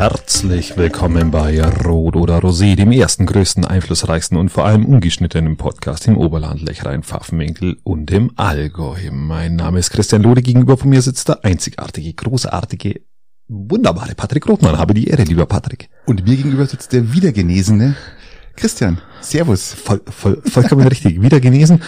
Herzlich willkommen bei Rot oder Rosé, dem ersten, größten, einflussreichsten und vor allem ungeschnittenen Podcast im Oberland, Lechrein, Pfaffenwinkel und im Allgäu. Mein Name ist Christian Lode, gegenüber von mir sitzt der einzigartige, großartige, wunderbare Patrick Rothmann. Habe die Ehre, lieber Patrick. Und mir gegenüber sitzt der Wiedergenesene Christian. Servus. Voll, voll, vollkommen richtig. Wieder genesen.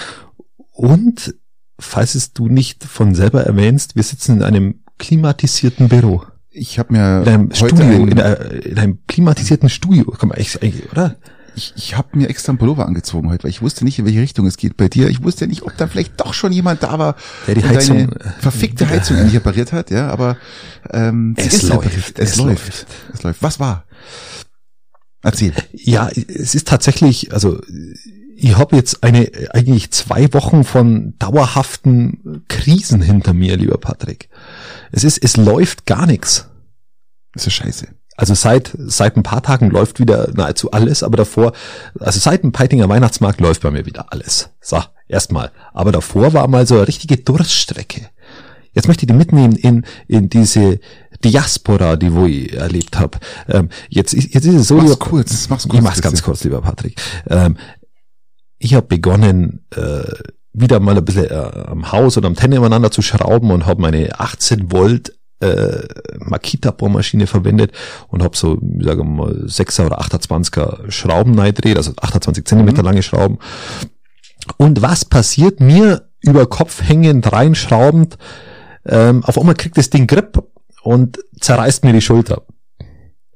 Und, falls es du nicht von selber erwähnst, wir sitzen in einem klimatisierten Büro. Ich habe mir In einem heute Studio, ein, in, einer, in einem klimatisierten Studio. Kann man echt, eigentlich, oder? ich, ich habe mir extra einen Pullover angezogen heute, weil ich wusste nicht, in welche Richtung es geht bei dir. Ich wusste nicht, ob da vielleicht doch schon jemand da war, Der die Heizung- deine verfickte Heizung eigentlich repariert hat, ja, aber ähm, Es läuft. Es, es läuft. läuft. Es läuft. Was war? Erzähl. Ja, es ist tatsächlich, also ich habe jetzt eine eigentlich zwei Wochen von dauerhaften Krisen hinter mir, lieber Patrick. Es ist, es läuft gar nichts. Das ist scheiße. Also seit seit ein paar Tagen läuft wieder nahezu alles, aber davor, also seit dem Peitinger Weihnachtsmarkt läuft bei mir wieder alles. So, erstmal. Aber davor war mal so eine richtige Durststrecke. Jetzt möchte ich die mitnehmen in in diese Diaspora, die wo ich erlebt habe. Ähm, jetzt, ist- jetzt ist es so, Mach's lieber- kurz, mach's ich kurz, mach's ganz kurz, lieber Patrick. Ähm, ich habe begonnen, äh, wieder mal ein bisschen äh, am Haus oder am Tenne umeinander zu schrauben und habe meine 18 Volt äh, Makita-Bohrmaschine verwendet und habe so, sagen wir mal, 6er oder 28er Schrauben reingedreht, also 28 Zentimeter lange Schrauben. Und was passiert mir über Kopf hängend, reinschraubend? Ähm, auf einmal kriegt das Ding Grip und zerreißt mir die Schulter.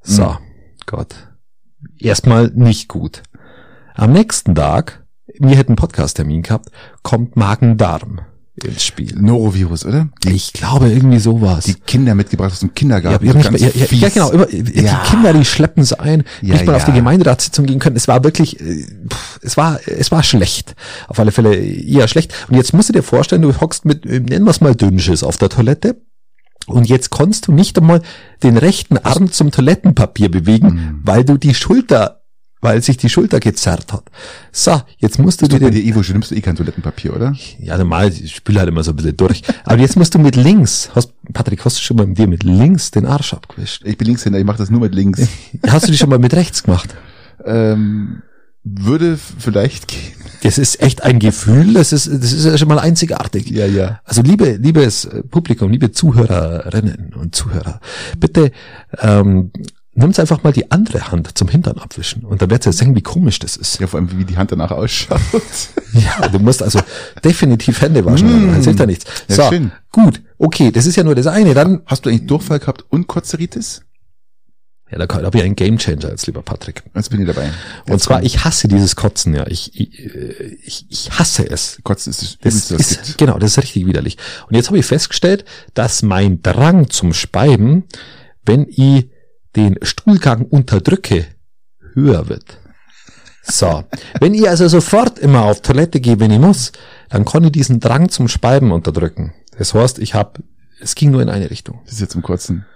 So, Mhm. Gott. Erstmal nicht gut. Am nächsten Tag, wir hätten einen Podcast-Termin gehabt, kommt Magen-Darm ins Spiel. Norovirus, oder? Die, Ich glaube, irgendwie sowas. die Kinder mitgebracht aus dem Kindergarten. ja, so mal, ja, ja, genau. Immer, Die Ja. Kinder, die schleppen es ein. Ja, nicht mal auf die Gemeinderatssitzung gehen können. Es war wirklich, äh, pff, es war, es war schlecht. Auf alle Fälle eher schlecht. Und jetzt musst du dir vorstellen, du hockst mit, äh, nennen wir es mal Dünnschiss auf der Toilette. Und jetzt konntest du nicht einmal den rechten Arm zum Toilettenpapier bewegen, Mhm. weil du die Schulter, weil sich die Schulter gezerrt hat. So, jetzt musst du dir bei dir, Ivo, du nimmst du eh kein Toilettenpapier, oder? ja, normal, ich spüle halt immer so ein bisschen durch. Aber jetzt musst du mit links, hast, Patrick, hast du schon mal mit dir mit links den Arsch abgewischt? Ich bin Linkshänder, ich mache das nur mit links. Hast du die schon mal mit rechts gemacht? ähm, würde vielleicht gehen. Das ist echt ein Gefühl, das ist, das ist ja schon mal einzigartig. Ja, ja. Also liebe, liebes Publikum, liebe Zuhörerinnen und Zuhörer, bitte ähm, nimmt einfach mal die andere Hand zum Hintern abwischen und dann werdet ihr sehen, wie komisch das ist. Ja, vor allem, wie die Hand danach ausschaut. Ja, du musst also definitiv Hände waschen, Mm. das hilft ja nichts. Ja, so, schön. gut, okay, das ist ja nur das eine. Dann, Hast du eigentlich Durchfall gehabt und Kozeritis? ja, da habe ich einen Gamechanger jetzt, lieber Patrick. Jetzt bin ich dabei. Und Jetzt zwar, kommt- ich hasse dieses Kotzen, ja. Ich, ich, äh, ich, ich hasse es. Kotzen ist das Das es ist, gibt. genau, das ist richtig widerlich. Und jetzt habe ich festgestellt, dass mein Drang zum Speiben, wenn ich den Stuhlgang unterdrücke, höher wird. So. Wenn ich also sofort immer auf Toilette gehe, wenn ich muss, dann kann ich diesen Drang zum Speiben unterdrücken. Das heißt, ich habe, es ging nur in eine Richtung. Das ist jetzt zum Kotzen.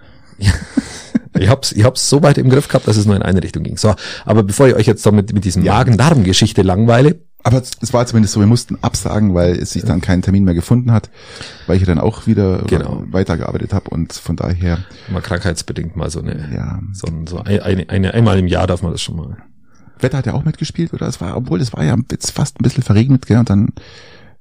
Ich hab's, ich hab's so weit im Griff gehabt, dass es nur in eine Richtung ging. So, aber bevor ich euch jetzt damit mit diesem Ja. Magen-Darm-Geschichte langweile, Aber es war zumindest so, wir mussten absagen, weil es sich dann keinen Termin mehr gefunden hat, weil ich dann auch wieder Genau. weitergearbeitet habe und von daher, mal krankheitsbedingt mal so eine, ja. so, ein- so ein- eine, eine, einmal im Jahr darf man das schon mal. Wetter hat ja auch mitgespielt, oder? Es war, obwohl es war ja jetzt fast ein bisschen verregnet, gell, und dann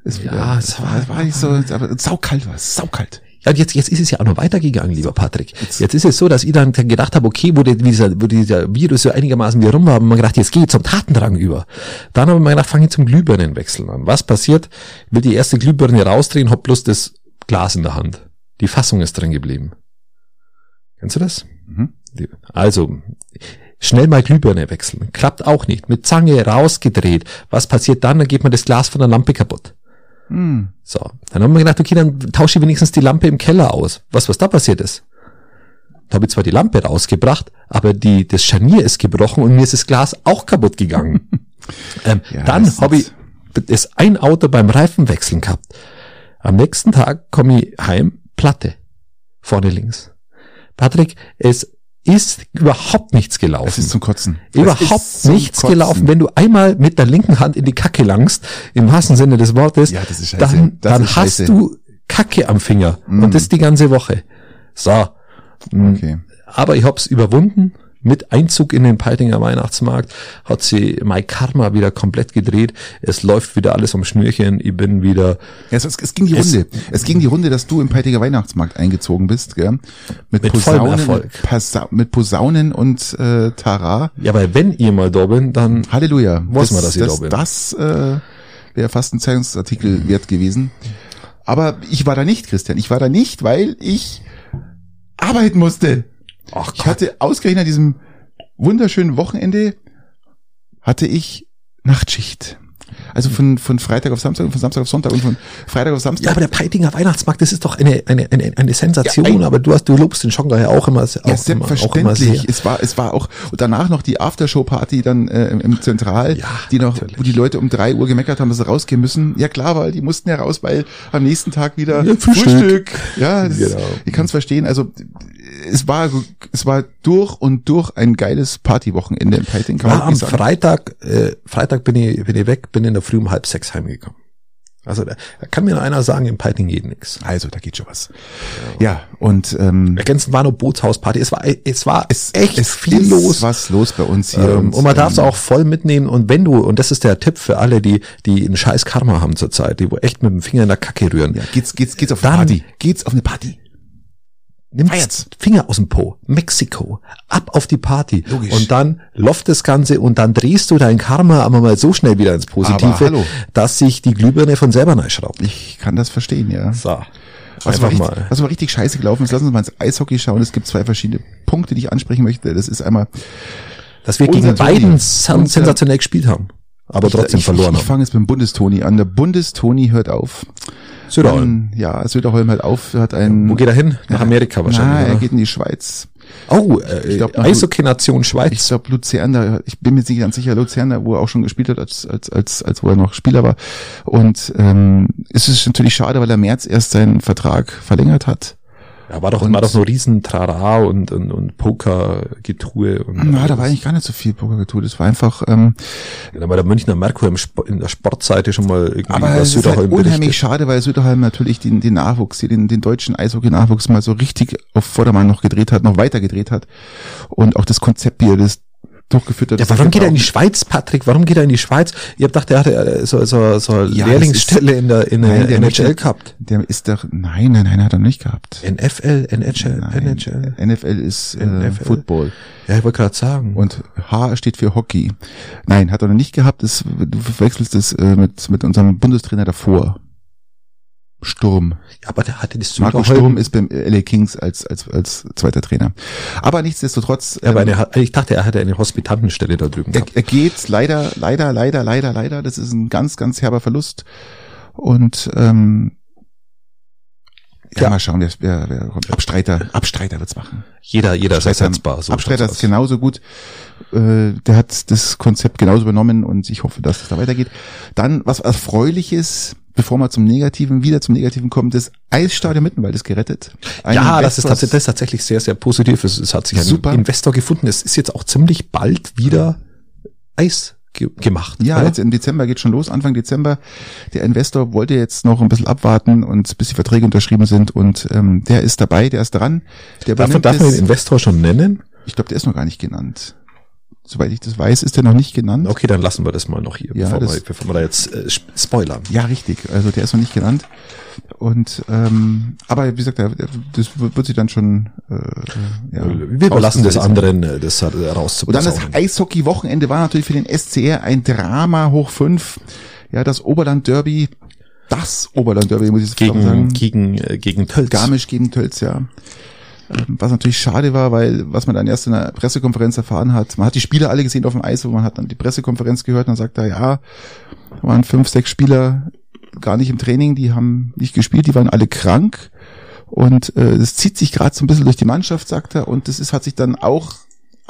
ist Ja, wieder, es war, es war nicht so, aber saukalt war es, saukalt. Ja, und jetzt, jetzt ist es ja auch noch weitergegangen, lieber Patrick. Jetzt ist es so, dass ich dann gedacht habe, okay, wo, dieser, wo dieser Virus so einigermaßen wieder rum war, haben wir gedacht, jetzt gehe ich zum Tatendrang über. Dann haben wir gedacht, fange ich zum Glühbirnenwechseln an. Was passiert? Will die erste Glühbirne rausdrehen, hab bloß das Glas in der Hand. Die Fassung ist drin geblieben. Kennst du das? Mhm. Also, schnell mal Glühbirne wechseln. Klappt auch nicht. Mit Zange rausgedreht. Was passiert dann? Dann geht man das Glas von der Lampe kaputt. Hm. So, dann haben wir gedacht, okay, dann tausche ich wenigstens die Lampe im Keller aus. Was, was da passiert ist? Da habe ich zwar die Lampe rausgebracht, aber die, das Scharnier ist gebrochen und mir ist das Glas auch kaputt gegangen. ähm, Ja, dann habe ich das ein Auto beim Reifenwechseln gehabt. Am nächsten Tag komme ich heim, Platte. Vorne links. Patrick, es ist überhaupt nichts gelaufen. Es ist zum Kotzen. Überhaupt nichts Kotzen. gelaufen. Wenn du einmal mit der linken Hand in die Kacke langst, im wahrsten Sinne des Wortes, Ja, dann, dann hast scheiße. du Kacke am Finger. Mm. Und das die ganze Woche. So. Okay. aber ich hab's überwunden. Mit Einzug in den Peitinger Weihnachtsmarkt hat sie mein Karma wieder komplett gedreht. Es läuft wieder alles am Schnürchen. Ich bin wieder. Ja, es, es ging die Runde. Es ging die Runde, dass du im Peitiger Weihnachtsmarkt eingezogen bist, gell? Mit, Mit Posaunen, Erfolg. mit, Posaunen und äh, Tara. Ja, aber wenn ihr mal da bin, dann Halleluja. Weiß man, dass ich das, da bin. Das äh, wäre fast ein Zeitungsartikel wert gewesen. Aber ich war da nicht, Christian. Ich war da nicht, weil ich arbeiten musste. Ach Ich hatte ausgerechnet an diesem wunderschönen Wochenende hatte ich Nachtschicht. Also von, von Freitag auf Samstag und von Samstag auf Sonntag und von Freitag auf Samstag. Ja, aber der Peitinger Weihnachtsmarkt, das ist doch eine, eine, eine, eine Sensation, Ja, ein- aber du hast, du lobst den Schonger ja auch immer, auch Ja, immer, auch immer selbstverständlich. Es war, es war auch, und danach noch die Aftershow-Party dann äh, im- Zentral, Ja, die noch, natürlich. wo die Leute um drei Uhr gemeckert haben, dass sie rausgehen müssen. Ja klar, weil die mussten ja raus, weil am nächsten Tag wieder Ja, Frühstück. Ja, das Genau. ich kann es verstehen. Also es war, es war durch und durch ein geiles Partywochenende im Peiting. Kann War am sagen. Freitag, äh, Freitag bin ich, bin ich weg, bin in der Früh um halb sechs heimgekommen. Also da, da kann mir noch einer sagen, im Peiting geht nix. Also, da geht schon was. Ja, und ähm, Ergänzend war noch Bootshausparty. Es war, es war es, echt es viel ist los. was los bei uns hier. Ähm, und man darf es ähm, auch voll mitnehmen. Und wenn du, und das ist der Tipp für alle, die, die einen scheiß Karma haben zurzeit, die wo echt mit dem Finger in der Kacke rühren. Ja, geht's, geht's, geht's auf eine Party. Geht's auf eine Party. Nimm Feiert's. Finger aus dem Po, Mexiko, ab auf die Party. Logisch. Und dann läuft das Ganze und dann drehst du dein Karma aber mal so schnell wieder ins Positive, dass sich die Glühbirne von selber neu schraubt. Ich kann das verstehen, ja. So. Was war, richtig, mal. was war richtig scheiße gelaufen ist, lassen Sie mal ins Eishockey schauen. Es gibt zwei verschiedene Punkte, die ich ansprechen möchte. Das ist einmal, Dass wir gegen beiden sensationell gespielt haben. Aber trotzdem ich, verloren Ich, ich haben. fange jetzt mit dem Bundestoni an. Der Bundestoni hört auf. Söderholm. Dann, ja, Söderholm hört auf, hat ein... Wo geht er hin? Nach Amerika wahrscheinlich. er oder? geht in die Schweiz. Oh, äh, Eishockey-Nation Ich Schweiz. glaube Luzern, da, ich bin mir nicht ganz sicher, Luzern, da, wo er auch schon gespielt hat, als, als, als, als wo er noch Spieler war. Und ähm, es ist natürlich schade, weil er März erst seinen Vertrag verlängert hat. Ja, war doch, Und- war doch so riesen Trara und, und, und Poker-Getue. und Na, da war eigentlich gar nicht so viel Poker getut. Es war einfach, ähm, Da war der Münchner Merkur im Sp in der Sportseite schon mal irgendwie aber es ist halt unheimlich berichtet. schade, weil Söderholm natürlich den, den Nachwuchs, hier, den, den deutschen Eishockey-Nachwuchs mal so richtig auf Vordermann noch gedreht hat, noch weiter gedreht hat. Und auch das Konzept, wie er das durchgeführt hat. Ja, warum geht er in die Schweiz, Patrick? Warum geht er in die Schweiz? Ich hab gedacht, er hatte äh, so, so, so eine Ja, Lehrlingsstelle in der, in Nein, der NHL möchte- gehabt. Der ist doch, nein, nein, nein, hat er nicht gehabt. NFL, NHL, Nein, NHL. NFL ist äh, NFL. Football. Ja, ich wollte gerade sagen. Und H steht für Hockey. Nein, hat er noch nicht gehabt. Das, du verwechselst das äh, mit, mit unserem Bundestrainer davor. Sturm. ja, aber der hatte das Marco Söderholm- Sturm ist beim LA Kings als, als, als zweiter Trainer. Aber nichtsdestotrotz, Ja, aber ähm, eine, ich dachte, er hatte eine Hospitantenstelle da drüben er, er geht leider, leider, leider, leider, leider. Das ist ein ganz, ganz herber Verlust. Und ähm, ja, Ja. mal schauen, wer, wer, wer kommt. Abstreiter, Abstreiter wird's machen. Jeder, jeder ist Abstreiter- ersetzbar. So Abstreiter ist aus. genauso gut. Äh, der hat das Konzept genauso übernommen und ich hoffe, dass es da weitergeht. Dann was Erfreuliches, bevor wir zum Negativen, wieder zum Negativen kommen, das Eisstadion Mittenwald ist gerettet. Ein Ja, das ist, das ist tatsächlich sehr, sehr positiv. Es, es hat sich ein Super. Investor gefunden. Es ist jetzt auch ziemlich bald wieder Eis ge gemacht. Ja, oder? jetzt im Dezember geht schon los, Anfang Dezember. Der Investor wollte jetzt noch ein bisschen abwarten und bis die Verträge unterschrieben sind und ähm, der ist dabei, der ist dran. Der darf, man- darf man den Investor schon nennen? Ich glaube, der ist noch gar nicht genannt. Soweit ich das weiß, ist der noch nicht genannt. Okay, dann lassen wir das mal noch hier, Ja, bevor, das- wir, bevor wir da jetzt äh, sp- spoilern. Ja, richtig. Also der ist noch nicht genannt. Und ähm, aber wie gesagt, das wird sich dann schon äh, ja, wir überlassen das anderen, äh, das äh, Und dann das. Eishockey-Wochenende war natürlich für den SCR ein Drama hoch fünf. Ja, das Oberland-Derby, das Oberland-Derby, muss ich Gegen, sagen. gegen, äh, gegen Tölz. Garmisch gegen Tölz, ja. Ähm, Was natürlich schade war, weil, was man dann erst in der Pressekonferenz erfahren hat, man hat die Spieler alle gesehen auf dem Eis, und man hat dann die Pressekonferenz gehört und dann sagt er, ja, waren fünf, sechs Spieler gar nicht im Training, die haben nicht gespielt, die waren alle krank. Und äh, das zieht sich gerade so ein bisschen durch die Mannschaft, sagt er. Und das ist, hat sich dann auch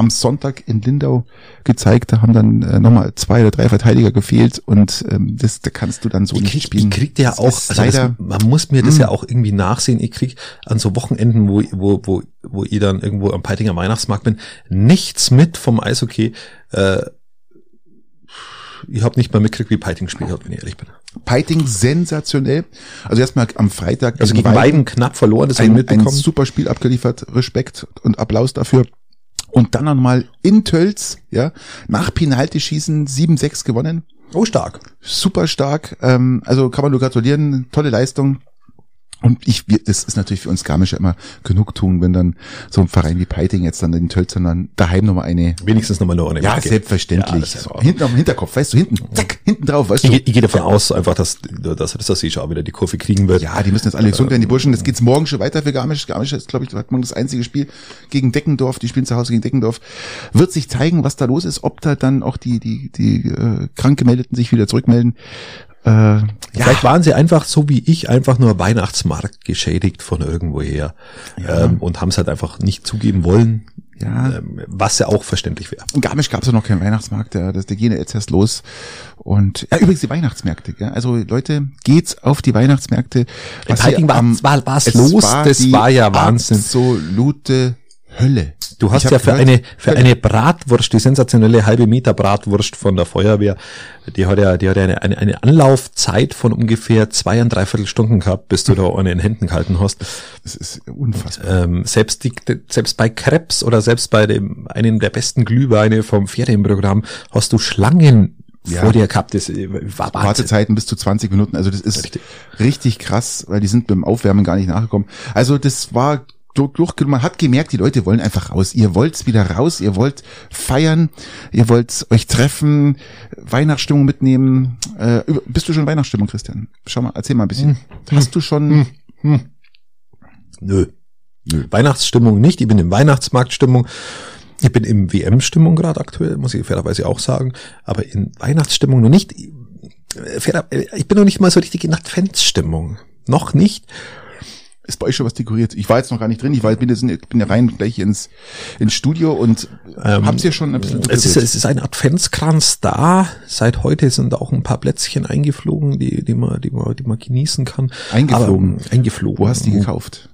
am Sonntag in Lindau gezeigt. Da haben dann äh, nochmal zwei oder drei Verteidiger gefehlt und ähm, das, da kannst du dann so Ich nicht krieg, spielen. ich krieg ja auch, also leider, das, man muss mir das Mm. ja auch irgendwie nachsehen. Ich krieg an so Wochenenden, wo, wo, wo, wo ihr dann irgendwo am Peitinger Weihnachtsmarkt bin, nichts mit vom Eishockey. Äh, ich habe nicht mal mitgekriegt, wie Peiting gespielt hat, wenn ich ehrlich bin. Peiting sensationell. Also erstmal am Freitag. Also gegen Weiden, Weiden knapp verloren, das ein, ein super Spiel abgeliefert. Respekt und Applaus dafür. Und dann nochmal in Tölz, ja, nach Penalty-Schießen 7-6 gewonnen. Oh, stark. Super stark. Ähm, also kann man nur gratulieren. Tolle Leistung. Und ich, wir, das ist natürlich für uns Garmischer immer genug tun, wenn dann so ein Verein wie Peiting jetzt dann in Tölzern dann daheim nochmal eine. Wenigstens nochmal eine Ja, selbstverständlich. Ja, so, hinten auf dem Hinterkopf, weißt du, hinten, zack, hinten drauf, weißt du. Ich, ich gehe davon aus, einfach, dass, dass, dass das auch wieder die Kurve kriegen wird. Ja, die müssen jetzt alle gesund werden, die Burschen. Jetzt geht's morgen schon weiter für Garmisch. Garmisch ist, glaube ich, hat man das einzige Spiel gegen Deckendorf. Die spielen zu Hause gegen Deckendorf. Wird sich zeigen, was da los ist, ob da dann auch die, die, die äh, Krankgemeldeten sich wieder zurückmelden. Äh, ja. Vielleicht waren sie einfach so wie ich einfach nur Weihnachtsmarkt geschädigt von irgendwoher ja. ähm, und haben es halt einfach nicht zugeben wollen. Ja. Ähm, was ja auch verständlich wäre. In Garmisch gab es ja noch keinen Weihnachtsmarkt, der, das, der gehen jetzt erst los. Und ja, übrigens die Weihnachtsmärkte, gell? Also Leute, geht's auf die Weihnachtsmärkte. Was In war, war, war's los, war das war ja Wahnsinn. Absolute Hölle. Du hast ja für gehört, eine, für eine Bratwurst, die sensationelle halbe Meter Bratwurst von der Feuerwehr, die hat ja, die hat ja eine, eine, eine Anlaufzeit von ungefähr zwei und dreiviertel Stunden gehabt, bis du da eine in Händen gehalten hast. Das ist unfassbar. Ähm, selbst die, selbst bei Krebs oder selbst bei dem, einem der besten Glühweine vom Ferienprogramm hast du Schlangen ja. vor dir gehabt. Das war Wartezeiten bis zu 20 Minuten. Also das ist richtig. richtig krass, weil die sind beim Aufwärmen gar nicht nachgekommen. Also das war durch, man hat gemerkt, die Leute wollen einfach raus. Ihr wollt's wieder raus, ihr wollt feiern, ihr wollt euch treffen, Weihnachtsstimmung mitnehmen. Äh, bist du schon Weihnachtsstimmung, Christian? Schau mal, erzähl mal ein bisschen. Hm. Hast du schon? Hm. Hm. Nö. Nö. Weihnachtsstimmung nicht, ich bin in Weihnachtsmarktstimmung. Ich bin im WM-Stimmung gerade aktuell, muss ich fairerweise auch sagen, aber in Weihnachtsstimmung noch nicht. Ich bin noch nicht mal so richtig in Adventsstimmung. Noch nicht ist bei euch schon was dekoriert? Ich war jetzt noch gar nicht drin, ich war, bin, jetzt, bin ja rein gleich ins, ins Studio und ähm, habt ihr schon ein bisschen? Es ist, es ist ein Adventskranz da. Seit heute sind auch ein paar Plätzchen eingeflogen, die, die man, die man, die man genießen kann. Eingeflogen? Aber, eingeflogen. Wo hast du die gekauft?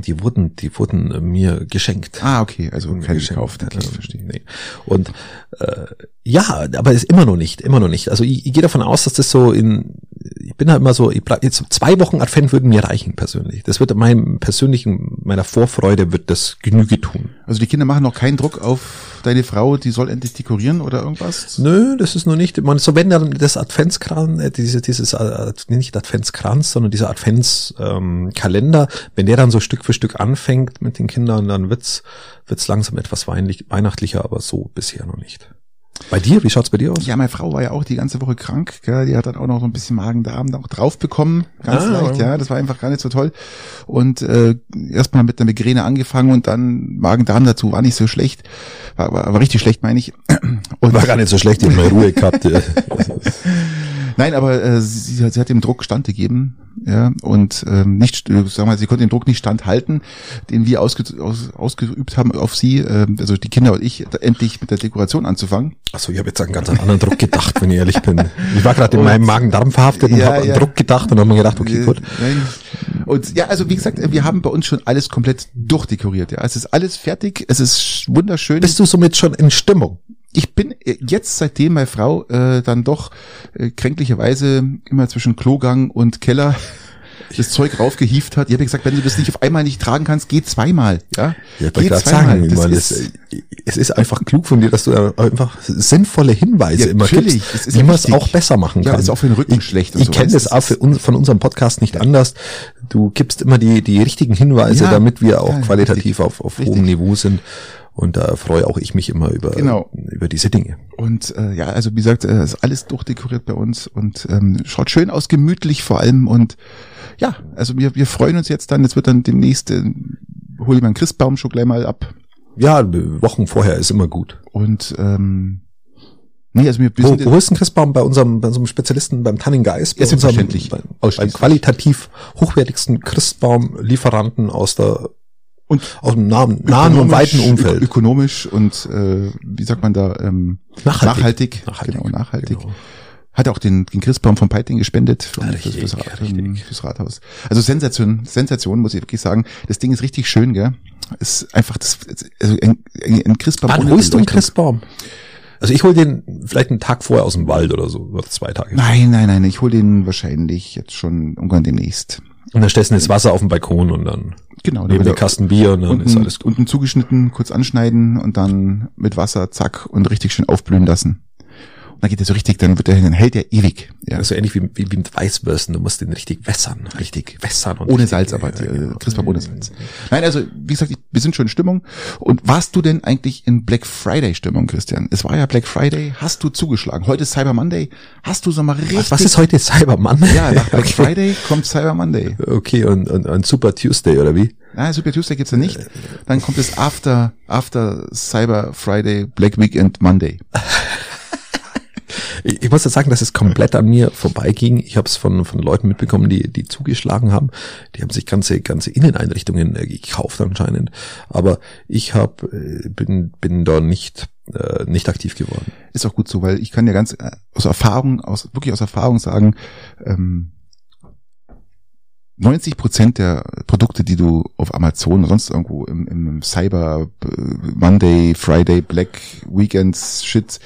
Die wurden, die wurden mir geschenkt. Ah, okay, also kein gekauft. Okay, verstehe. Nee. Und äh, ja, aber ist immer noch nicht, immer noch nicht. Also ich, ich gehe davon aus, dass das so in, ich bin halt immer so, ich bleib, jetzt zwei Wochen Advent würden mir reichen persönlich. Das wird meinem persönlichen, meiner Vorfreude wird das Genüge tun. Also die Kinder machen noch keinen Druck auf deine Frau, die soll endlich dekorieren oder irgendwas? Nö, das ist noch nicht. Man, so wenn dann das Adventskranz, äh, diese, dieses, äh, nicht Adventskranz, sondern dieser Adventskalender, ähm, wenn der dann so Stück für Stück anfängt mit den Kindern, dann wird's, wird's langsam etwas weihnachtlicher, aber so bisher noch nicht. Bei dir? Wie schaut's bei dir aus? Ja, meine Frau war ja auch die ganze Woche krank. Gell? Die hat dann auch noch so ein bisschen Magen-Darm noch drauf bekommen. Ganz ah, leicht, ja. Das war einfach gar nicht so toll. Und äh, erstmal mit der Migräne angefangen und dann Magen-Darm dazu war nicht so schlecht. War, war, war richtig schlecht, meine ich. Und war gar nicht so schlecht, die hat mal Ruhe gehabt. Nein, aber äh, sie, sie hat dem Druck standgegeben, ja, und ähm, nicht, sagen wir mal, sie konnte dem Druck nicht standhalten, den wir ausge, aus, ausgeübt haben auf sie, äh, also die Kinder und ich, endlich mit der Dekoration anzufangen. Achso, ich habe jetzt an ganz anderen Druck gedacht, wenn ich ehrlich bin. Ich war gerade in meinem Magen-Darm verhaftet und ja, habe ja. an Druck gedacht und habe mir gedacht, okay, gut. Und ja, also wie gesagt, wir haben bei uns schon alles komplett durchdekoriert. Ja, es ist alles fertig, es ist wunderschön. Bist du somit schon in Stimmung? Ich bin äh, jetzt, seitdem meine Frau äh, dann doch äh, kränklicherweise immer zwischen Klogang und Keller das Zeug raufgehieft hat. Ich habe gesagt, wenn du das nicht auf einmal nicht tragen kannst, geh zweimal. Ja, ja geh zweimal. Sagen, das man, ist, es ist einfach klug von dir, dass du einfach sinnvolle Hinweise ja, immer natürlich. gibst, wie man es auch besser machen kann. Ja, ist auch für den Rücken ich, schlecht. Ich kenne das auch von unserem Podcast nicht anders. Du gibst immer die die richtigen Hinweise, damit wir auch qualitativ richtig, auf, auf hohem Niveau sind. Und da freue auch ich mich immer über, genau. über diese Dinge. Und äh, ja, also wie gesagt, äh, ist alles durchdekoriert bei uns und ähm, schaut schön aus, gemütlich vor allem. Und ja, also wir, wir freuen uns jetzt dann. Jetzt wird dann demnächst, äh, hole ich meinen Christbaum schon gleich mal ab. Ja, Wochen vorher ist immer gut. Und ähm, Nee, also wir, wir wo, wo ist ein Christbaum bei unserem, bei unserem Spezialisten beim Tanninggeist? Bei ja, unserem, bei, beim qualitativ hochwertigsten Christbaumlieferanten aus der und aus dem nahen, nahen und weiten Umfeld. Ökonomisch und äh, wie sagt man da ähm, nachhaltig. Nachhaltig, nachhaltig genau, nachhaltig. Genau. Hat auch den, den Christbaum von Peiting gespendet für, ja, richtig, fürs, fürs, richtig. fürs Rathaus. Also Sensation, Sensation muss ich wirklich sagen. Das Ding ist richtig schön, gell? Ist einfach das, also ein, ein Christbaum. Wann holst du einen Christbaum? Also ich hole den vielleicht einen Tag vorher aus dem Wald oder so, oder zwei Tage. Nein, nein, nein, ich hole den wahrscheinlich jetzt schon irgendwann demnächst. Und dann stellst du das Wasser auf den Balkon und dann Genau, neben den Kasten Bier und dann unten, ist alles gut. unten zugeschnitten, kurz anschneiden und dann mit Wasser, zack, und richtig schön aufblühen lassen. Dann geht er so richtig, dann wird er, dann hält er ewig. Ja. So ähnlich wie, wie, wie mit Weißwürsten. Du musst den richtig wässern, richtig wässern. Und Ohne richtig, Salz, aber ja, äh, genau. Christbaum ohne Salz. Nein, also wie gesagt, ich, wir sind schon in Stimmung. Und warst du denn eigentlich in Black Friday Stimmung, Christian? Es war ja Black Friday. Hast du zugeschlagen? Heute ist Cyber Monday. Hast du so mal richtig? Was, was ist heute Cyber Monday? Ja, nach Black okay. Friday kommt Cyber Monday. Okay, und, und, und Super Tuesday, oder wie? Nein, Super Tuesday gibt's ja nicht. Dann kommt es after, after Cyber Friday, Black Weekend Monday. Ich, ich muss jetzt sagen, dass es komplett an mir vorbeiging. Ich habe es von, von Leuten mitbekommen, die, die zugeschlagen haben. Die haben sich ganze, ganze Inneneinrichtungen äh, gekauft anscheinend. Aber ich hab, äh, bin, bin da nicht, äh, nicht aktiv geworden. Ist auch gut so, weil ich kann ja ganz äh, aus Erfahrung, aus wirklich aus Erfahrung sagen, ähm, 90 Prozent der Produkte, die du auf Amazon oder sonst irgendwo im, im Cyber äh, Monday, Friday, Black Weekends Shit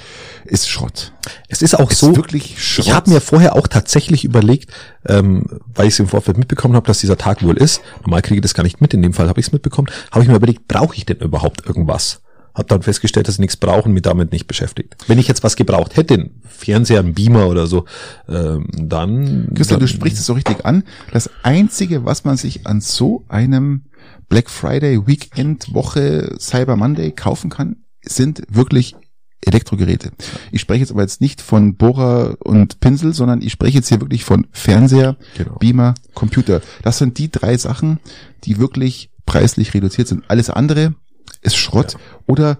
ist Schrott. Es ist auch Ist so, wirklich Schrott. ich habe mir vorher auch tatsächlich überlegt, ähm, weil ich es im Vorfeld mitbekommen habe, dass dieser Tag wohl ist. Normal kriege ich das gar nicht mit, in dem Fall habe ich es mitbekommen. Habe ich mir überlegt, brauche ich denn überhaupt irgendwas? Hab dann festgestellt, dass ich nichts brauche und mich damit nicht beschäftigt. Wenn ich jetzt was gebraucht hätte, einen Fernseher, einen Beamer oder so, ähm, dann... Christian, du sprichst es so richtig an. Das einzige, was man sich an so einem Black Friday, Weekend, Woche, Cyber Monday kaufen kann, sind wirklich Elektrogeräte. Ich spreche jetzt aber jetzt nicht von Bohrer und Pinsel, sondern ich spreche jetzt hier wirklich von Fernseher, Genau. Beamer, Computer. Das sind die drei Sachen, die wirklich preislich reduziert sind. Alles andere ist Schrott oder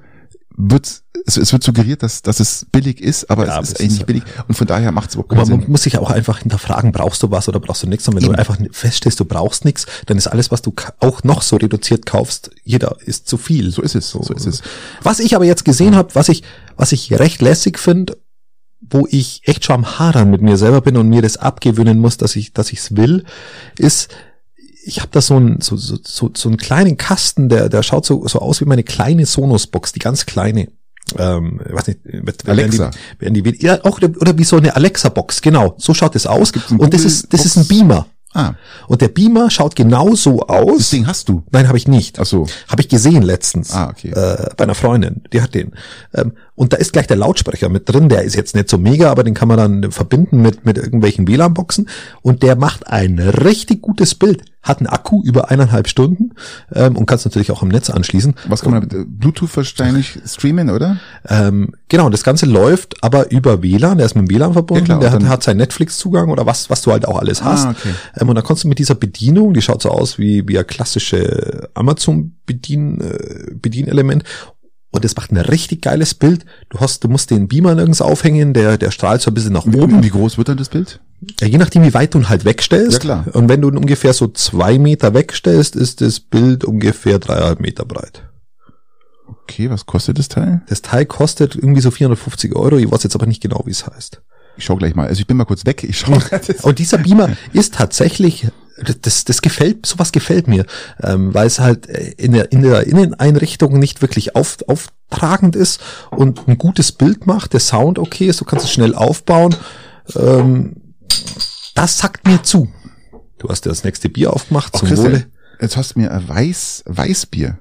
wird es, es wird suggeriert, dass, dass es billig ist, aber Ja, es aber ist eigentlich nicht billig und von daher macht es überhaupt Aber keinen man Sinn. muss sich ja auch einfach hinterfragen, brauchst du was oder brauchst du nichts? Und wenn Eben. du einfach feststellst, du brauchst nichts, dann ist alles, was du auch noch so reduziert kaufst, jeder ist zu viel. So ist es, so ist es. Was ich aber jetzt gesehen habe, was ich, was ich recht lässig finde, wo ich echt schon am Hadern mit mir selber bin und mir das abgewöhnen muss, dass ich, dass ich's will, ist, ich habe da so einen, so, so, so, so einen kleinen Kasten, der, der schaut so, so aus wie meine kleine Sonos-Box, die ganz kleine. Ähm, weiß nicht, werden Alexa. Die, werden die, ja, auch, oder wie so eine Alexa-Box, genau. So schaut es aus. Und das ist, das ist ein? Beamer. Ah, Und der Beamer schaut genau so aus. das Ding hast du. Nein, habe ich nicht. Ach so. Habe ich gesehen letztens. Ah, okay. Äh, bei einer Freundin, die hat den. Ähm, und da ist gleich der Lautsprecher mit drin. Der ist jetzt nicht so mega, aber den kann man dann verbinden mit, mit irgendwelchen WLAN-Boxen. Und der macht ein richtig gutes Bild. Hat einen Akku über eineinhalb Stunden ähm, und kannst natürlich auch im Netz anschließen. Was kann man mit äh, Bluetooth wahrscheinlich streamen, oder? Ähm, genau, das Ganze läuft aber über WLAN, der ist mit dem WLAN verbunden, Ja, klar, der hat, hat seinen Netflix-Zugang oder was, was du halt auch alles hast. okay. Ähm, und dann kannst du mit dieser Bedienung, die schaut so aus wie, wie ein klassische Amazon-Bedien, äh, Bedienelement, und das macht ein richtig geiles Bild. Du hast, du musst den Beamer nirgends aufhängen, der, der strahlt so ein bisschen nach oben. Wie groß wird dann das Bild? Ja, je nachdem, wie weit du ihn halt wegstellst. Ja, klar. Und wenn du ihn ungefähr so zwei Meter wegstellst, ist das Bild ungefähr dreieinhalb Meter breit. Okay, was kostet das Teil? Das Teil kostet irgendwie so 450 Euro. Ich weiß jetzt aber nicht genau, wie es heißt. Ich schau gleich mal. Also ich bin mal kurz weg. Ich schau. Und dieser Beamer ist tatsächlich, das, das gefällt, sowas gefällt mir, ähm, weil es halt in der, in der Inneneinrichtung nicht wirklich auf, auftragend ist und ein gutes Bild macht, der Sound okay ist, du kannst es schnell aufbauen. Ähm, das sagt mir zu. Du hast dir das nächste Bier aufgemacht, Ach, zum Christian, Wohle. Jetzt hast du mir ein Weiß, Weißbier.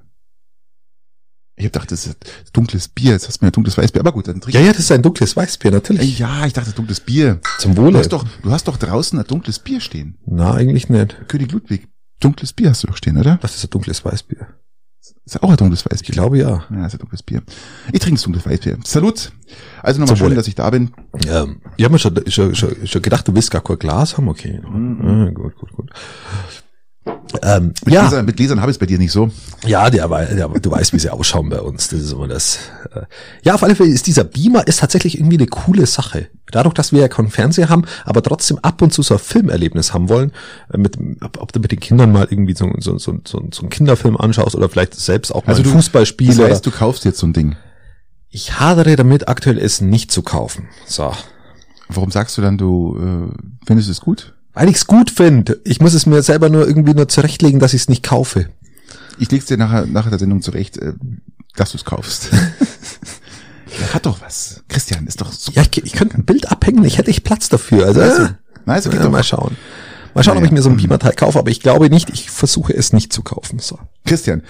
Ich hab gedacht, das ist dunkles Bier. Jetzt hast du mir ein dunkles Weißbier. Aber gut, dann trink Ja, ja, das ist ein dunkles Weißbier, natürlich. Ja, ich dachte dunkles Bier. Zum Du Wohle. hast doch, du hast doch draußen ein dunkles Bier stehen. Na, eigentlich nicht. König Ludwig. Dunkles Bier hast du doch stehen, oder? Das ist ein dunkles Weißbier. Ist ja auch ein dunkles Weißbier. Ich glaube ja. Ja, ist ein dunkles Bier. Ich trinke dunkles Weißbier. Salut. Also nochmal schön, dass ich da bin. Ähm, ich habe mir schon, schon, schon, schon gedacht, du willst gar kein Glas haben, okay. Ah, gut, gut, gut. Ähm, Mit, ja, Gläsern, mit Gläsern habe ich es bei dir nicht so. ja, der, der, du weißt, wie sie ausschauen bei uns. Das ist immer das. Äh, ja, auf alle Fälle ist dieser Beamer ist tatsächlich irgendwie eine coole Sache. Dadurch, dass wir ja keinen Fernseher haben, aber trotzdem ab und zu so ein Filmerlebnis haben wollen, äh, mit, ob, du mit den Kindern mal irgendwie so, so, so, so, so einen Kinderfilm anschaust oder vielleicht selbst auch mal Also ein du- Fußballspiel. Das heißt, du kaufst jetzt so ein Ding. ich hadere damit, aktuell es nicht zu kaufen. So. Warum sagst du dann, du äh, findest es gut? Weil ich's gut finde. Ich muss es mir selber nur irgendwie nur zurechtlegen, dass ich's nicht kaufe. Ich leg's dir nachher, nachher der Sendung zurecht, äh, dass du es kaufst. Der hat doch was. Christian, ist doch super. Ja, ich, ich könnte ein Bild abhängen, ich hätte ich Platz dafür. Also, Also, äh, also geht ja, doch. mal schauen. Mal schauen, ob Naja. ich mir so ein Beamerteil kaufe, aber ich glaube nicht, ich versuche es nicht zu kaufen. So. Christian,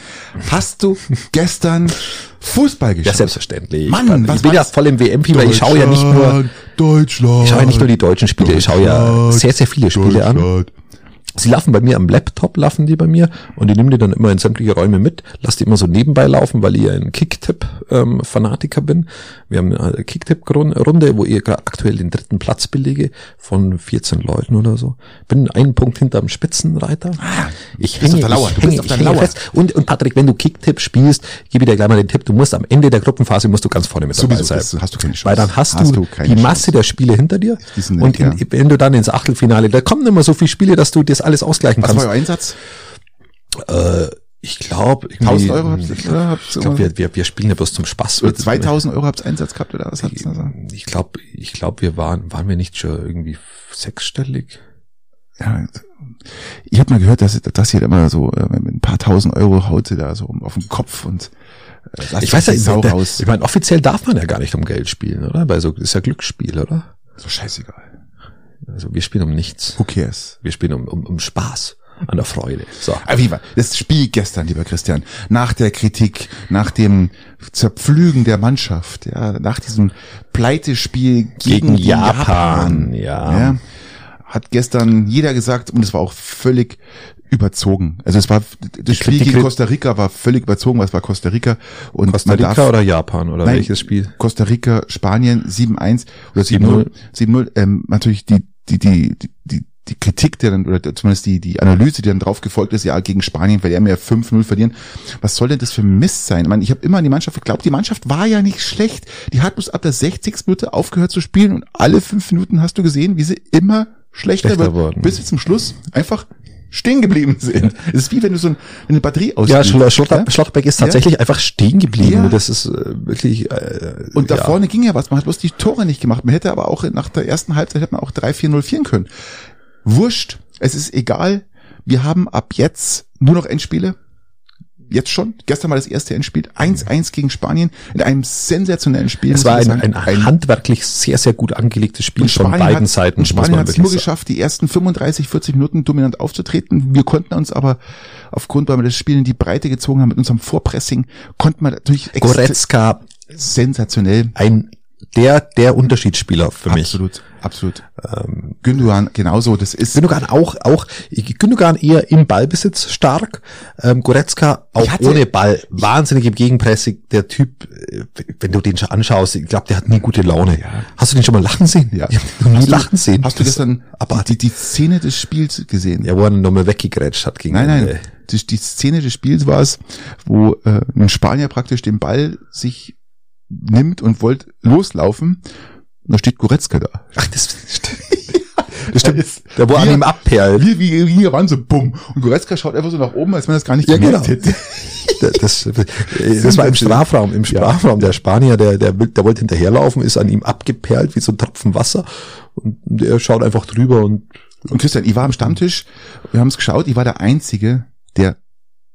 hast du gestern Fußball Ja, geschaut? selbstverständlich. Mann, ich was bin war ja voll im WM-Fieber. Ich schaue ja nicht nur, Deutschland. ich schaue ja nicht nur die deutschen Spiele, ich schaue ja sehr, sehr viele Spiele an. Sie laufen bei mir am Laptop, laufen die bei mir und ich nehme die dann immer in sämtliche Räume mit, lasse die immer so nebenbei laufen, weil ich ja ein Kicktipp-Fanatiker bin. Wir haben eine Kicktipp-Runde, wo ich gerade aktuell den dritten Platz belege von 14 Leuten oder so. Bin einen Punkt hinterm Spitzenreiter. Ich Ah, bist hänge, auf der Lauer, ich hänge, ich der hänge Lauer. fest. Und, und Patrick, wenn du Kicktipp spielst, gebe ich dir gleich mal den Tipp, du musst am Ende der Gruppenphase musst du ganz vorne mit dabei sein. das hast du keine Chance. Weil dann hast, Hast du, die Chance. Masse der Spiele hinter dir. Und in, wenn du dann ins Achtelfinale, da kommen immer so viele Spiele, dass du das alles ausgleichen Was kannst. war euer Einsatz? Äh, ich glaube, 1000 Euro habt ihr- ich, oder habt ihr- glaub, wir, wir, wir spielen ja bloß zum Spaß. Oder 2000 Euro habt ihr Einsatz gehabt oder was ihr also? Ich glaube, ich glaube, wir waren, waren wir nicht schon irgendwie sechsstellig? Ja, ich habe mal gehört, dass, dass ihr immer so äh, mit ein paar tausend Euro haut ihr da so auf den Kopf und äh, Ich weiß ja, Sau der, raus. ich meine, offiziell darf man ja gar nicht um Geld spielen, oder? Bei so ist ja Glücksspiel, oder? So scheißegal. Also wir spielen um nichts. Who cares? Wir spielen um, um, um Spaß an der Freude. So. War das Spiel gestern, lieber Christian? Nach der Kritik, nach dem Zerpflügen der Mannschaft, ja, nach diesem Pleitespiel gegen, Gegen Japan, ja. Hat gestern jeder gesagt, und es war auch völlig überzogen. Also es war das Spiel gegen Costa Rica war völlig überzogen, weil es war Costa Rica und Costa Rica darf, oder Japan oder Nein, welches Spiel? Costa Rica, Spanien 7-1 oder 7-0. 7-0. Ähm, natürlich die, die, die, die, die, die Kritik, der dann, oder zumindest die, die Analyse, die dann drauf gefolgt ist, ja, gegen Spanien, weil die haben ja 5-0 verlieren. Was soll denn das für Mist sein? Ich meine, ich habe immer an die Mannschaft geglaubt, die Mannschaft war ja nicht schlecht. Die hat bloß ab der 60. Minute aufgehört zu spielen und alle fünf Minuten hast du gesehen, wie sie immer schlechter, Schlechter wird, bis sie zum Schluss einfach stehen geblieben sind. Es ist wie wenn du so ein, eine Batterie Ja, ausspielst. Schlo Schlotter, Schlottbeck ist tatsächlich einfach stehen geblieben. Ja. Das ist äh, wirklich. Äh, Und da ja. vorne ging ja was. Man hat bloß die Tore nicht gemacht. Man hätte aber auch nach der ersten Halbzeit hätte man auch 3-4-0 führen können. Wurscht. Es ist egal. Wir haben ab jetzt nur noch Endspiele. Jetzt schon. Gestern war das erste Endspiel. 1-1 gegen Spanien in einem sensationellen Spiel. Es war ein, sagen. ein, handwerklich sehr, sehr gut angelegtes Spiel von beiden hat, Seiten. Spanien hat es nur geschafft, die ersten 35, 40 Minuten dominant aufzutreten. Wir konnten uns aber aufgrund, weil wir das Spiel in die Breite gezogen haben mit unserem Vorpressing, konnten wir natürlich Goretzka, sensationell. ein der der Unterschiedsspieler für mich. Absolut, absolut. Gündogan genauso. Das ist Gündogan auch, auch, Gündogan eher im Ballbesitz stark, ähm, Goretzka auch hatte- ohne Ball, wahnsinnig im Gegenpressing, der Typ, äh, wenn du den schon anschaust, ich glaube, der hat nie gute Laune. Hast du den schon mal lachen sehen? Ja. Ich hab noch nie Hast du- lachen sehen. Hast du Das- gestern aber die, die Szene des Spiels gesehen? ja, wo er nochmal weggegrätscht hat gegen Nein, nein. Die, die Szene des Spiels war es, wo äh, ein Spanier praktisch den Ball sich nimmt und wollte loslaufen. Und da steht Goretzka da. Ach, das, das stimmt. ist- Der, wo an wir- ihm abperlt. Wie, wie, wie ran, so bumm. Und Goretzka schaut einfach so nach oben, als wenn er es gar nicht Ja, gemerkt genau. hätte. Das, das war im Strafraum, im Strafraum. Der Spanier, der, der, der wollte hinterherlaufen, ist an ihm abgeperlt wie so ein Tropfen Wasser und er schaut einfach drüber und Und Christian, ich war am Stammtisch, wir haben es geschaut, ich war der Einzige, der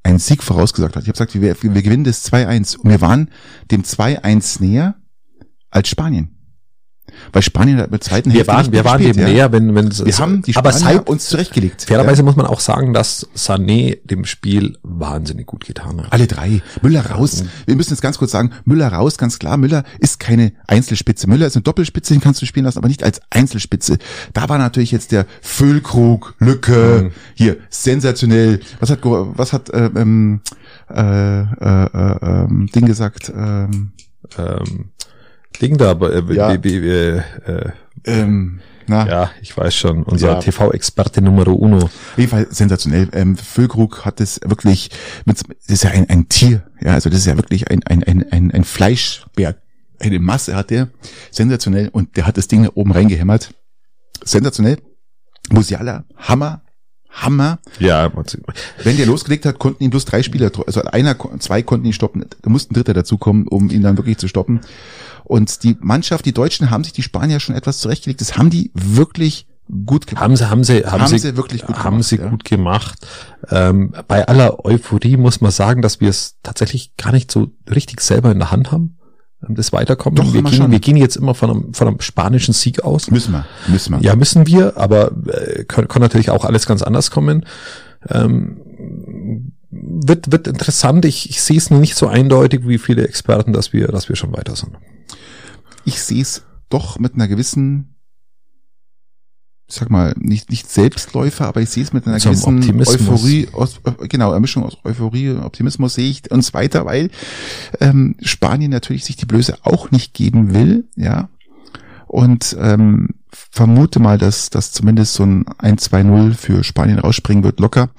einen Sieg vorausgesagt hat. Ich habe gesagt, wir, wir gewinnen das 2-1 und wir waren dem 2-1 näher als Spanien. Weil Spanien hat mit zweiten wir Hälfte waren, wir waren dem gespielt, ja. näher, wenn, wenn es, Wir haben die aber Spanier seit, uns zurechtgelegt. fairerweise ja. muss man auch sagen, dass Sané dem Spiel wahnsinnig gut getan hat. Alle drei. Müller raus. Wir müssen jetzt ganz kurz sagen, Müller raus, ganz klar. Müller ist keine Einzelspitze. Müller ist eine Doppelspitze, den kannst du spielen lassen, aber nicht als Einzelspitze. Da war natürlich jetzt der Füllkrug, Lücke, Mhm. hier, sensationell. Was hat, was hat, äh, ähm, äh, äh, äh, ähm, Ding gesagt, ähm, Ähm, Da, aber, äh, Ja. äh, äh, ähm, na, ja, ich weiß schon, unser Ja. TV-Experte Numero Uno. Auf jeden Fall sensationell. Ähm, Füllkrug hat es wirklich, mit, das ist ja ein, ein Tier, ja, also das ist ja wirklich ein, ein, ein, ein, ein Fleischberg. Eine Masse hat der, sensationell, und der hat das Ding da oben reingehämmert. Sensationell. Musiala, Hammer, Hammer. Ja, Wenn der losgelegt hat, konnten ihn bloß drei Spieler, also einer, zwei konnten ihn stoppen. Da musste ein Dritter dazukommen, um ihn dann wirklich zu stoppen. Und die Mannschaft, die Deutschen haben sich die Spanier schon etwas zurechtgelegt. Das haben die wirklich gut gemacht. haben sie, haben sie, haben, Haben sie, sie wirklich gut haben gemacht, sie ja. gut gemacht. Ähm, bei aller Euphorie muss man sagen, dass wir es tatsächlich gar nicht so richtig selber in der Hand haben. Das Weiterkommen. Doch, wir, gehen, wir gehen jetzt immer von einem, von einem spanischen Sieg aus. Müssen wir, müssen wir. Ja, müssen wir, aber äh, kann, kann natürlich auch alles ganz anders kommen. Ähm, wird, wird interessant. Ich, ich sehe es nicht so eindeutig wie viele Experten, dass wir, dass wir schon weiter sind. Ich sehe es doch mit einer gewissen, ich sag mal, nicht, nicht Selbstläufer, aber ich sehe es mit einer einem gewissen Optimismus. Euphorie, aus, äh, genau, eine Mischung aus Euphorie und Optimismus sehe ich uns weiter, weil ähm, Spanien natürlich sich die Blöße auch nicht geben will, ja. Und ähm, vermute mal, dass, dass zumindest so ein 1-2-0 für Spanien rausspringen wird, locker.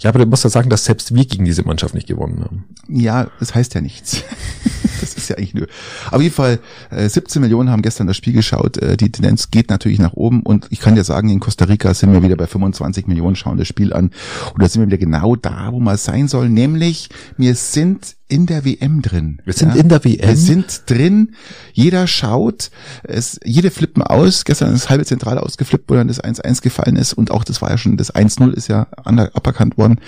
Ja, aber du musst ja sagen, dass selbst wir gegen diese Mannschaft nicht gewonnen haben. Ja, das heißt ja nichts. das ist ja eigentlich nur. Auf jeden Fall, äh, 17 Millionen haben gestern das Spiel geschaut. Äh, die Tendenz geht natürlich nach oben und ich kann dir sagen, in Costa Rica sind wir wieder bei 25 Millionen, schauen das Spiel an. Und da sind wir wieder genau da, wo man sein soll, nämlich wir sind in der WM drin. Wir sind in der WM. Wir sind drin. Jeder schaut. Es, jede flippen aus. Gestern ist das halbe Zentrale ausgeflippt, wo dann das 1-1 gefallen ist. Und auch das war ja schon, das 1-0 ist ja aberkannt worden.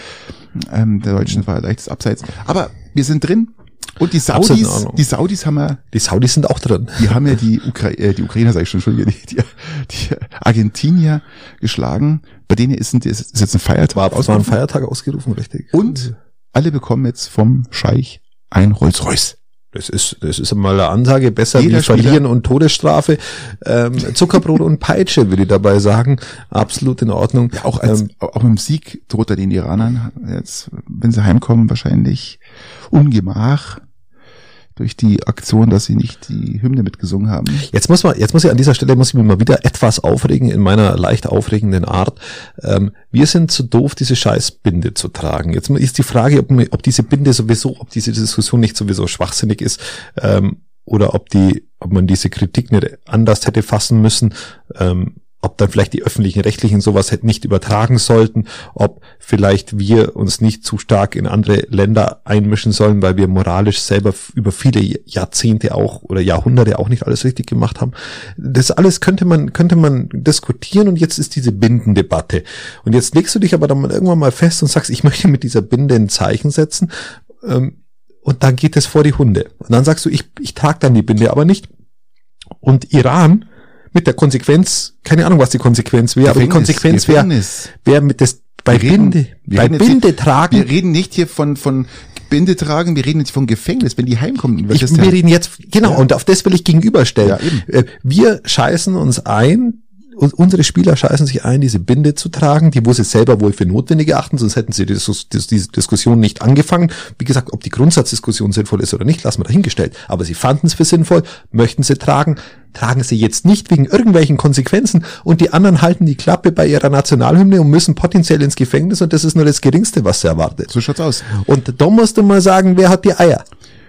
Ähm, der Deutschen war leichtes Abseits. Aber wir sind drin. Und die Saudis, die Saudis haben ja, Die Saudis sind auch drin. die haben ja die, Ukra äh, die Ukrainer, sag ich schon, Entschuldige, die, die, die Argentinier geschlagen. Bei denen ist, ein- ist jetzt ein Feiertag. War, war ein. Feiertag ausgerufen, richtig. Und alle bekommen jetzt vom Scheich ein Rolls-Royce. Das ist, das ist mal eine Ansage, besser Jeder wie Verlieren Spieler- und Todesstrafe. Ähm, Zuckerbrot und Peitsche, würde ich dabei sagen. Absolut in Ordnung. Ja, auch als, ähm, auch mit dem Sieg droht er den Iranern jetzt, wenn sie heimkommen, wahrscheinlich Ungemach durch die Aktion, dass sie nicht die Hymne mitgesungen haben. Jetzt muss man, jetzt muss ich an dieser Stelle muss ich mich mal wieder etwas aufregen in meiner leicht aufregenden Art. Ähm, wir sind zu doof, diese Scheißbinde zu tragen. Jetzt ist die Frage, ob, ob diese Binde sowieso, ob diese Diskussion nicht sowieso schwachsinnig ist ähm, oder ob die, ob man diese Kritik nicht anders hätte fassen müssen. Ähm, ob dann vielleicht die öffentlichen Rechtlichen sowas hätten nicht übertragen sollten, ob vielleicht wir uns nicht zu stark in andere Länder einmischen sollen, weil wir moralisch selber über viele Jahrzehnte auch oder Jahrhunderte auch nicht alles richtig gemacht haben. Das alles könnte man, könnte man diskutieren und jetzt ist diese Bindendebatte. Und jetzt legst du dich aber dann irgendwann mal fest und sagst, ich möchte mit dieser Binde ein Zeichen setzen, ähm, und dann geht es vor die Hunde. Und dann sagst du, ich, ich trage dann die Binde aber nicht. Und Iran mit der Konsequenz, keine Ahnung, was die Konsequenz wäre, aber die Konsequenz wäre, wäre mit das bei reden- Binde, bei jetzt Binde hier- tragen. Wir reden nicht hier von, von Binde tragen, wir reden jetzt von Gefängnis, wenn die heimkommen. Ich, wir reden jetzt, genau, Ja. und auf das will ich gegenüberstellen. Ja. Äh, Wir scheißen uns ein, unsere Spieler scheißen sich ein, diese Binde zu tragen, die wo sie selber wohl für notwendig erachten, sonst hätten sie die, diese Diskussion nicht angefangen. Wie gesagt, ob die Grundsatzdiskussion sinnvoll ist oder nicht, lassen wir dahingestellt. Aber sie fanden es für sinnvoll, möchten sie tragen, tragen sie jetzt nicht wegen irgendwelchen Konsequenzen und die anderen halten die Klappe bei ihrer Nationalhymne und müssen potenziell ins Gefängnis und das ist nur das Geringste, was sie erwartet. So schaut's aus. Und da musst du mal sagen, wer hat die Eier?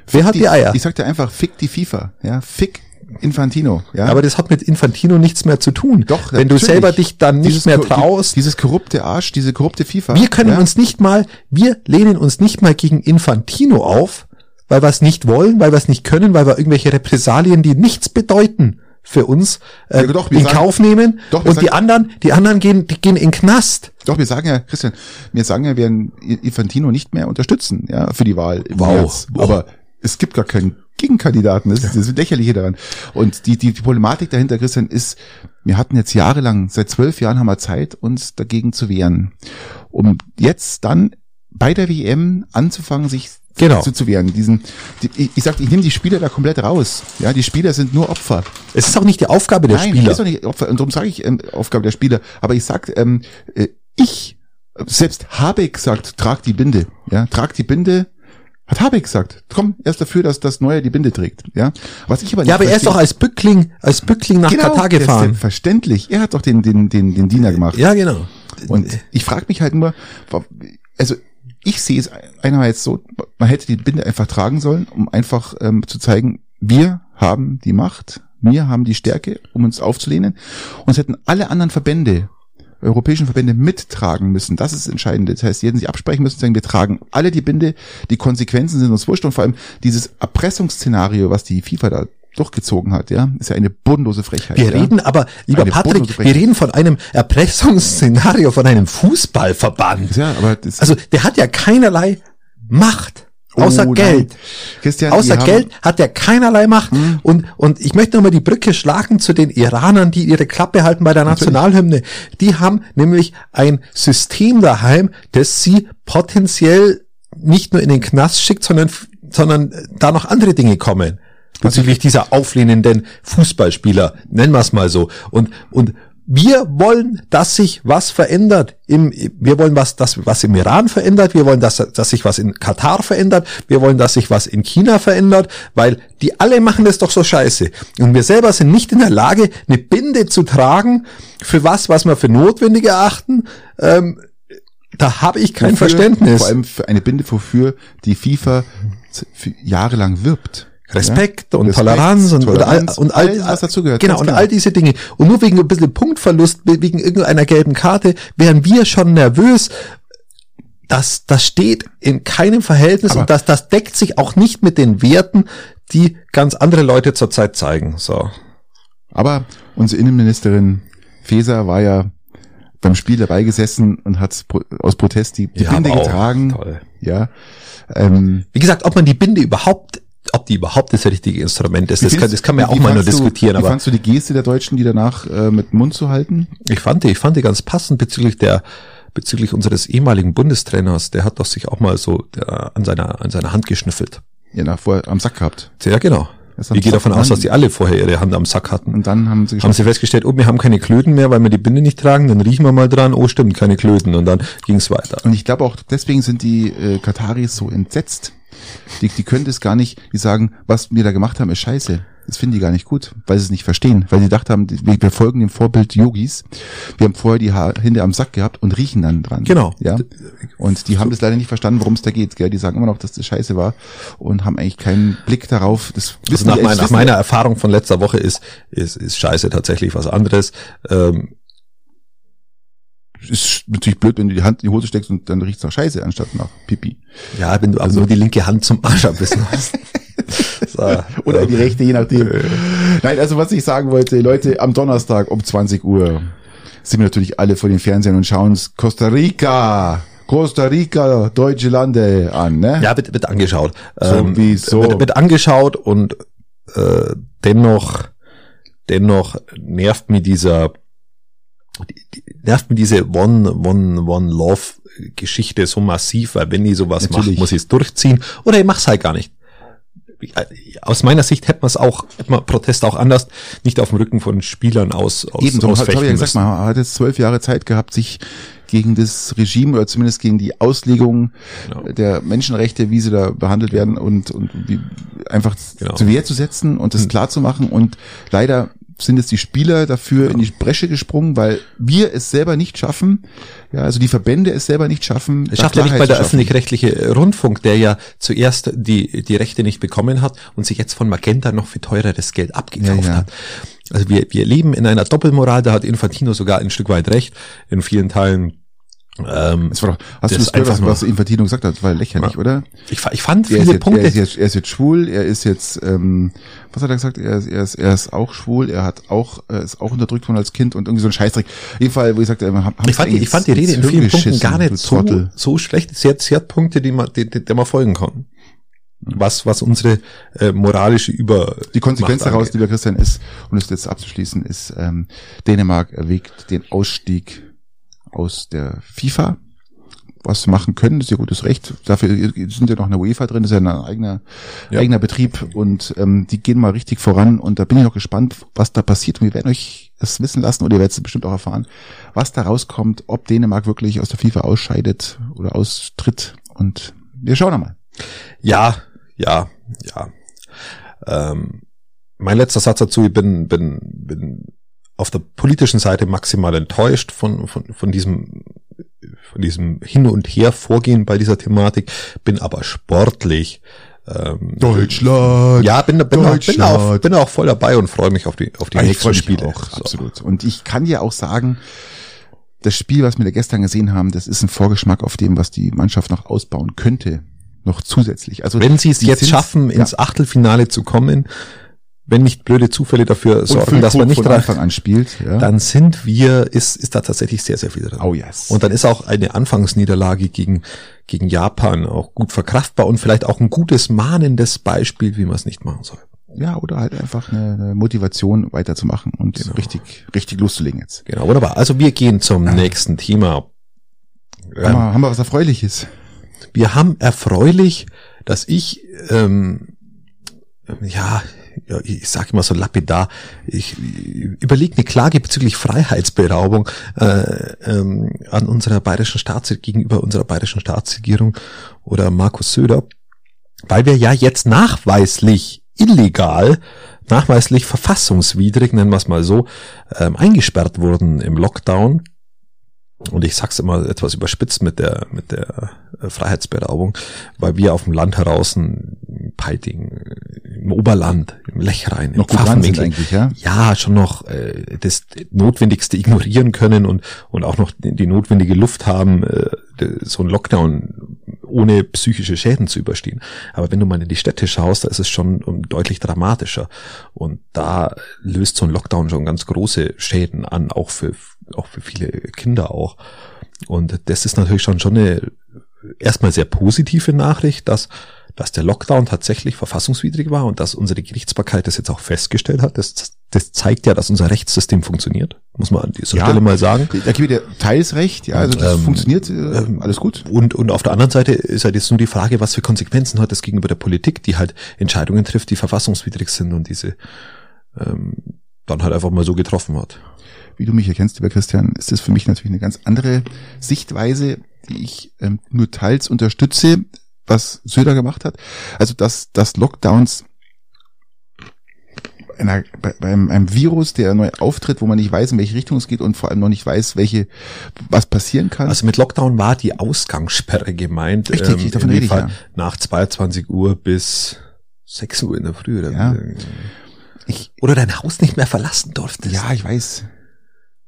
Wer hat die, Eier? Ich sag dir einfach, fick die FIFA, ja, fick Infantino, ja. Aber das hat mit Infantino nichts mehr zu tun. Doch, Wenn du selber dich dann nicht Dieses mehr die- traust. Dieses korrupte Arsch, diese korrupte FIFA. wir können ja, uns nicht mal, wir lehnen uns nicht mal gegen Infantino auf, weil wir es nicht wollen, weil wir es nicht können, weil wir irgendwelche Repressalien, die nichts bedeuten für uns, äh, Ja, doch, in sagen- Kauf nehmen. doch, und die sagen- anderen, die anderen gehen, die gehen in Knast. Doch, wir sagen ja, Christian, wir sagen ja, wir werden Infantino nicht mehr unterstützen, ja, für die Wahl. Wow. März. Wow. Aber es gibt gar keinen Gegenkandidaten. Das ist das Lächerliche daran. Und die, die, die Problematik dahinter, Christian, ist, wir hatten jetzt jahrelang, seit zwölf Jahren haben wir Zeit, uns dagegen zu wehren. Um jetzt dann bei der WM anzufangen, sich Genau. zu, zu wehren. Diesen, die, ich, ich sag, ich nehme die Spieler da komplett raus. Ja, die Spieler sind nur Opfer. Es ist auch nicht die Aufgabe der Nein, Spieler. ist doch nicht Opfer. Und darum sage ich ähm, Aufgabe der Spieler. Aber ich sag, ähm, äh, ich, selbst Habeck sagt, trag die Binde. Ja, trag die Binde. Hat Habeck gesagt. Komm, er ist dafür, dass das Neue die Binde trägt. Ja, was ich aber nicht ja, aber er ist doch als Bückling, als Bückling nach genau, Katar gefahren. Selbstverständlich. Er hat doch den, den, den, den Diener gemacht. Ja, genau. Und ich frage mich halt nur, also ich sehe es einerseits so, man hätte die Binde einfach tragen sollen, um einfach ähm, zu zeigen, wir haben die Macht, wir haben die Stärke, um uns aufzulehnen. Und es hätten alle anderen Verbände, europäischen Verbände mittragen müssen. Das ist das Entscheidende. Das heißt, sie hätten sich absprechen müssen sagen, wir tragen alle die Binde, die Konsequenzen sind uns wurscht und vor allem dieses Erpressungsszenario, was die FIFA da durchgezogen hat, ja, ist ja eine bodenlose Frechheit. Wir ja. reden aber, lieber Eine Patrick, wir reden von einem Erpressungsszenario von einem Fußballverband. Ja, aber das, Also der hat ja keinerlei Macht. Außer Oh, Geld. Christian, Außer Geld hat er keinerlei Macht. Und, und ich möchte nochmal die Brücke schlagen zu den Iranern, die ihre Klappe halten bei der Nationalhymne. Die haben nämlich ein System daheim, das sie potenziell nicht nur in den Knast schickt, sondern, sondern da noch andere Dinge kommen. Bezüglich dieser auflehnenden Fußballspieler, nennen wir es mal so. Und, und wir wollen, dass sich was verändert. Im, wir wollen was, dass was im Iran verändert. Wir wollen, dass, dass sich was in Katar verändert. Wir wollen, dass sich was in China verändert, weil die alle machen das doch so scheiße. Und wir selber sind nicht in der Lage, eine Binde zu tragen für was, was wir für notwendig erachten. Ähm, da habe ich kein wofür- Verständnis. Vor allem für eine Binde, wofür die FIFA jahrelang wirbt. Respekt Ja? und Respekt, Toleranz und, Toleranz, und, all, und all, alles, was dazugehört, Genau, und klar. all diese Dinge. Und nur wegen ein bisschen Punktverlust, wegen irgendeiner gelben Karte, wären wir schon nervös. Das, das steht in keinem Verhältnis Aber- und das, das deckt sich auch nicht mit den Werten, die ganz andere Leute zurzeit zeigen. So. Aber unsere Innenministerin Faeser war ja beim Spiel dabei gesessen und hat aus Protest die, die Ja, Binde getragen. toll. Ja. Ähm, Wie gesagt, ob man die Binde überhaupt, ob die überhaupt das richtige Instrument ist, das kann, das kann man ja auch mal nur du- diskutieren, Wie aber fandst du die Geste der Deutschen, die danach äh, mit dem Mund zu halten? Ich fand die, ich fand die ganz passend bezüglich der, bezüglich unseres ehemaligen Bundestrainers. Der hat doch sich auch mal so der, an seiner, an seiner Hand geschnüffelt. Ja, nach vorher am Sack gehabt. Ja, genau. Ich gehe Sack davon aus, dass die alle vorher ihre Hand am Sack hatten. Und dann haben sie Haben sie festgestellt, oh, wir haben keine Klöten mehr, weil wir die Binde nicht tragen, dann riechen wir mal dran, oh stimmt, keine Klöten. Und dann ging's weiter. Und ich glaube auch, deswegen sind die äh, Kataris so entsetzt. Die, die können das gar nicht, die sagen, was wir da gemacht haben, ist scheiße. Das finden die gar nicht gut, weil sie es nicht verstehen. Weil sie gedacht haben, wir, folgen dem Vorbild Yogis. Wir haben vorher die ha Hände am Sack gehabt und riechen dann dran. Genau. Ja. Und die haben das leider nicht verstanden, worum es da geht. Gell? Die sagen immer noch, dass das scheiße war und haben eigentlich keinen Blick darauf. Das Also nach, mein, nach meiner Erfahrung von letzter Woche ist, ist, ist Scheiße tatsächlich was anderes. Ähm, ist natürlich blöd, wenn du die Hand in die Hose steckst und dann riecht's nach Scheiße anstatt nach Pipi. ja, wenn du Also aber nur die linke Hand zum Arsch abbissen hast. so, Oder ähm, die rechte, je nachdem. Nein, also was ich sagen wollte, Leute, am Donnerstag um 20 Uhr sind wir natürlich alle vor den Fernsehern und schauen uns Costa Rica, Costa Rica, deutsche Lande an, ne? Ja, wird, wird angeschaut. Ähm, Sowieso. Wird, wird angeschaut und äh, dennoch, dennoch nervt mir dieser, die, die, nervt mir diese One, One, One Love Geschichte so massiv, weil wenn die sowas Natürlich. macht, muss ich es durchziehen oder ich mach's halt gar nicht. Aus meiner Sicht hätte man es auch, hätte man Protest auch anders, nicht auf dem Rücken von Spielern aus, aus Eben, so habe ich ja gesagt, müssen. man hat jetzt zwölf Jahre Zeit gehabt, sich gegen das Regime oder zumindest gegen die Auslegung Genau. der Menschenrechte, wie sie da behandelt werden und, und wie einfach Genau. zu Wehr zu setzen und das Hm. klar zu machen. Und leider sind es die Spieler dafür in die Bresche gesprungen, weil wir es selber nicht schaffen, ja, also die Verbände es selber nicht schaffen. Es schafft ja nicht bei der öffentlich-rechtliche Rundfunk, der ja zuerst die, die Rechte nicht bekommen hat und sich jetzt von Magenta noch für teureres Geld abgekauft Ja, ja. hat. Also wir, wir leben in einer Doppelmoral, da hat Infantino sogar ein Stück weit recht, in vielen Teilen. Ähm, Das war doch, hast Das du das gehört, was, was Infantino gesagt hat? Das war lächerlich, Ja. oder? ich, ich fand Er ist, viele jetzt, Punkte. er, ist jetzt, er ist jetzt schwul, er ist jetzt, ähm, was hat er gesagt? Er ist, er ist, er ist auch schwul, er hat auch, er ist auch unterdrückt worden als Kind und irgendwie so ein Scheißdreck. Fall, wo ich sagte, haben, ich fand, die, ich fand die Rede in vielen Punkten gar nicht so, so schlecht. Sie hat, sie hat Punkte, die man, die, die, der man folgen kann. Was, was unsere äh, moralische Über Die Konsequenz daraus, lieber Christian, ist, um das jetzt abzuschließen, ist, ähm, Dänemark erwägt den Ausstieg aus der FIFA. Was machen können, ist ihr gutes Recht. Dafür sind ja noch in der UEFA drin, das ist ja ein eigener, Ja. eigener Betrieb und ähm, die gehen mal richtig voran und da bin ich noch gespannt, was da passiert und wir werden euch das wissen lassen oder ihr werdet es bestimmt auch erfahren, was da rauskommt, ob Dänemark wirklich aus der FIFA ausscheidet oder austritt und wir schauen einmal. Ja, ja, ja. Ähm, mein letzter Satz dazu, ich bin, bin, bin auf der politischen Seite maximal enttäuscht von, von, von diesem, von diesem Hin und Her Vorgehen bei dieser Thematik, bin aber sportlich. Ähm, Deutschland! Ja, bin, bin, auch, bin, auch, Deutschland. bin auch voll dabei und freue mich auf die, auf die ich nächsten Spiele. Auch, So. absolut. Und ich kann ja auch sagen, das Spiel, was wir da gestern gesehen haben, das ist ein Vorgeschmack auf dem, was die Mannschaft noch ausbauen könnte. Noch zusätzlich. Also Wenn sie es jetzt schaffen, ja, ins Achtelfinale zu kommen, wenn nicht blöde Zufälle dafür sorgen, dass man nicht von dran, Anfang an spielt. Ja. dann sind wir, ist, ist da tatsächlich sehr, sehr viel drin. Oh yes. Und dann ist auch eine Anfangsniederlage gegen, gegen Japan auch gut verkraftbar und vielleicht auch ein gutes mahnendes Beispiel, wie man es nicht machen soll. ja, oder halt einfach eine, eine Motivation weiterzumachen und Genau. richtig, richtig loszulegen jetzt. Genau, wunderbar. Also wir gehen zum nächsten Thema. Haben, Ähm, wir, haben wir was Erfreuliches? wir haben erfreulich, dass ich, ähm, ja, ja, ich sage immer so lapidar, ich überlege eine Klage bezüglich Freiheitsberaubung äh, ähm, an unserer bayerischen Staats gegenüber unserer bayerischen Staatsregierung oder Markus Söder, weil wir ja jetzt nachweislich illegal, nachweislich verfassungswidrig, nennen wir es mal so, ähm, eingesperrt wurden im Lockdown. Und ich sag's immer etwas überspitzt mit der, mit der äh, Freiheitsberaubung, weil wir auf dem Land heraus in Peiting, im Oberland, im Lechrein, im Noch sind Pfaffenwinkel, eigentlich, ja? ja, schon noch äh, das Notwendigste ignorieren können und, und auch noch die, die notwendige Luft haben, äh, so ein Lockdown ohne psychische Schäden zu überstehen. Aber wenn du mal in die Städte schaust, da ist es schon deutlich dramatischer. Und da löst so ein Lockdown schon ganz große Schäden an, auch für, auch für viele Kinder auch. Und das ist natürlich schon, schon eine erstmal sehr positive Nachricht, dass, dass der Lockdown tatsächlich verfassungswidrig war und dass unsere Gerichtsbarkeit das jetzt auch festgestellt hat. Das, das zeigt ja, dass unser Rechtssystem funktioniert, muss man an dieser Ja. Stelle mal sagen. Da gebe ich dir teils recht, ja, also das Ähm, funktioniert, äh, alles gut. Und, und auf der anderen Seite ist halt jetzt nur die Frage, was für Konsequenzen hat das gegenüber der Politik, die halt Entscheidungen trifft, die verfassungswidrig sind und diese ähm, dann halt einfach mal so getroffen hat. Wie du mich erkennst, lieber Christian, ist das für mich natürlich eine ganz andere Sichtweise, die ich ähm, nur teils unterstütze, was Söder gemacht hat. Also, dass, dass Lockdowns einer, bei, beim einem Virus, der neu auftritt, wo man nicht weiß, in welche Richtung es geht und vor allem noch nicht weiß, welche, was passieren kann. Also mit Lockdown war die Ausgangssperre gemeint. Richtig, davon in dem rede ich, ja. Nach 22 Uhr bis 6 Uhr in der Früh. Oder, Ja. Oder dein Haus nicht mehr verlassen durftest. ja, ich weiß.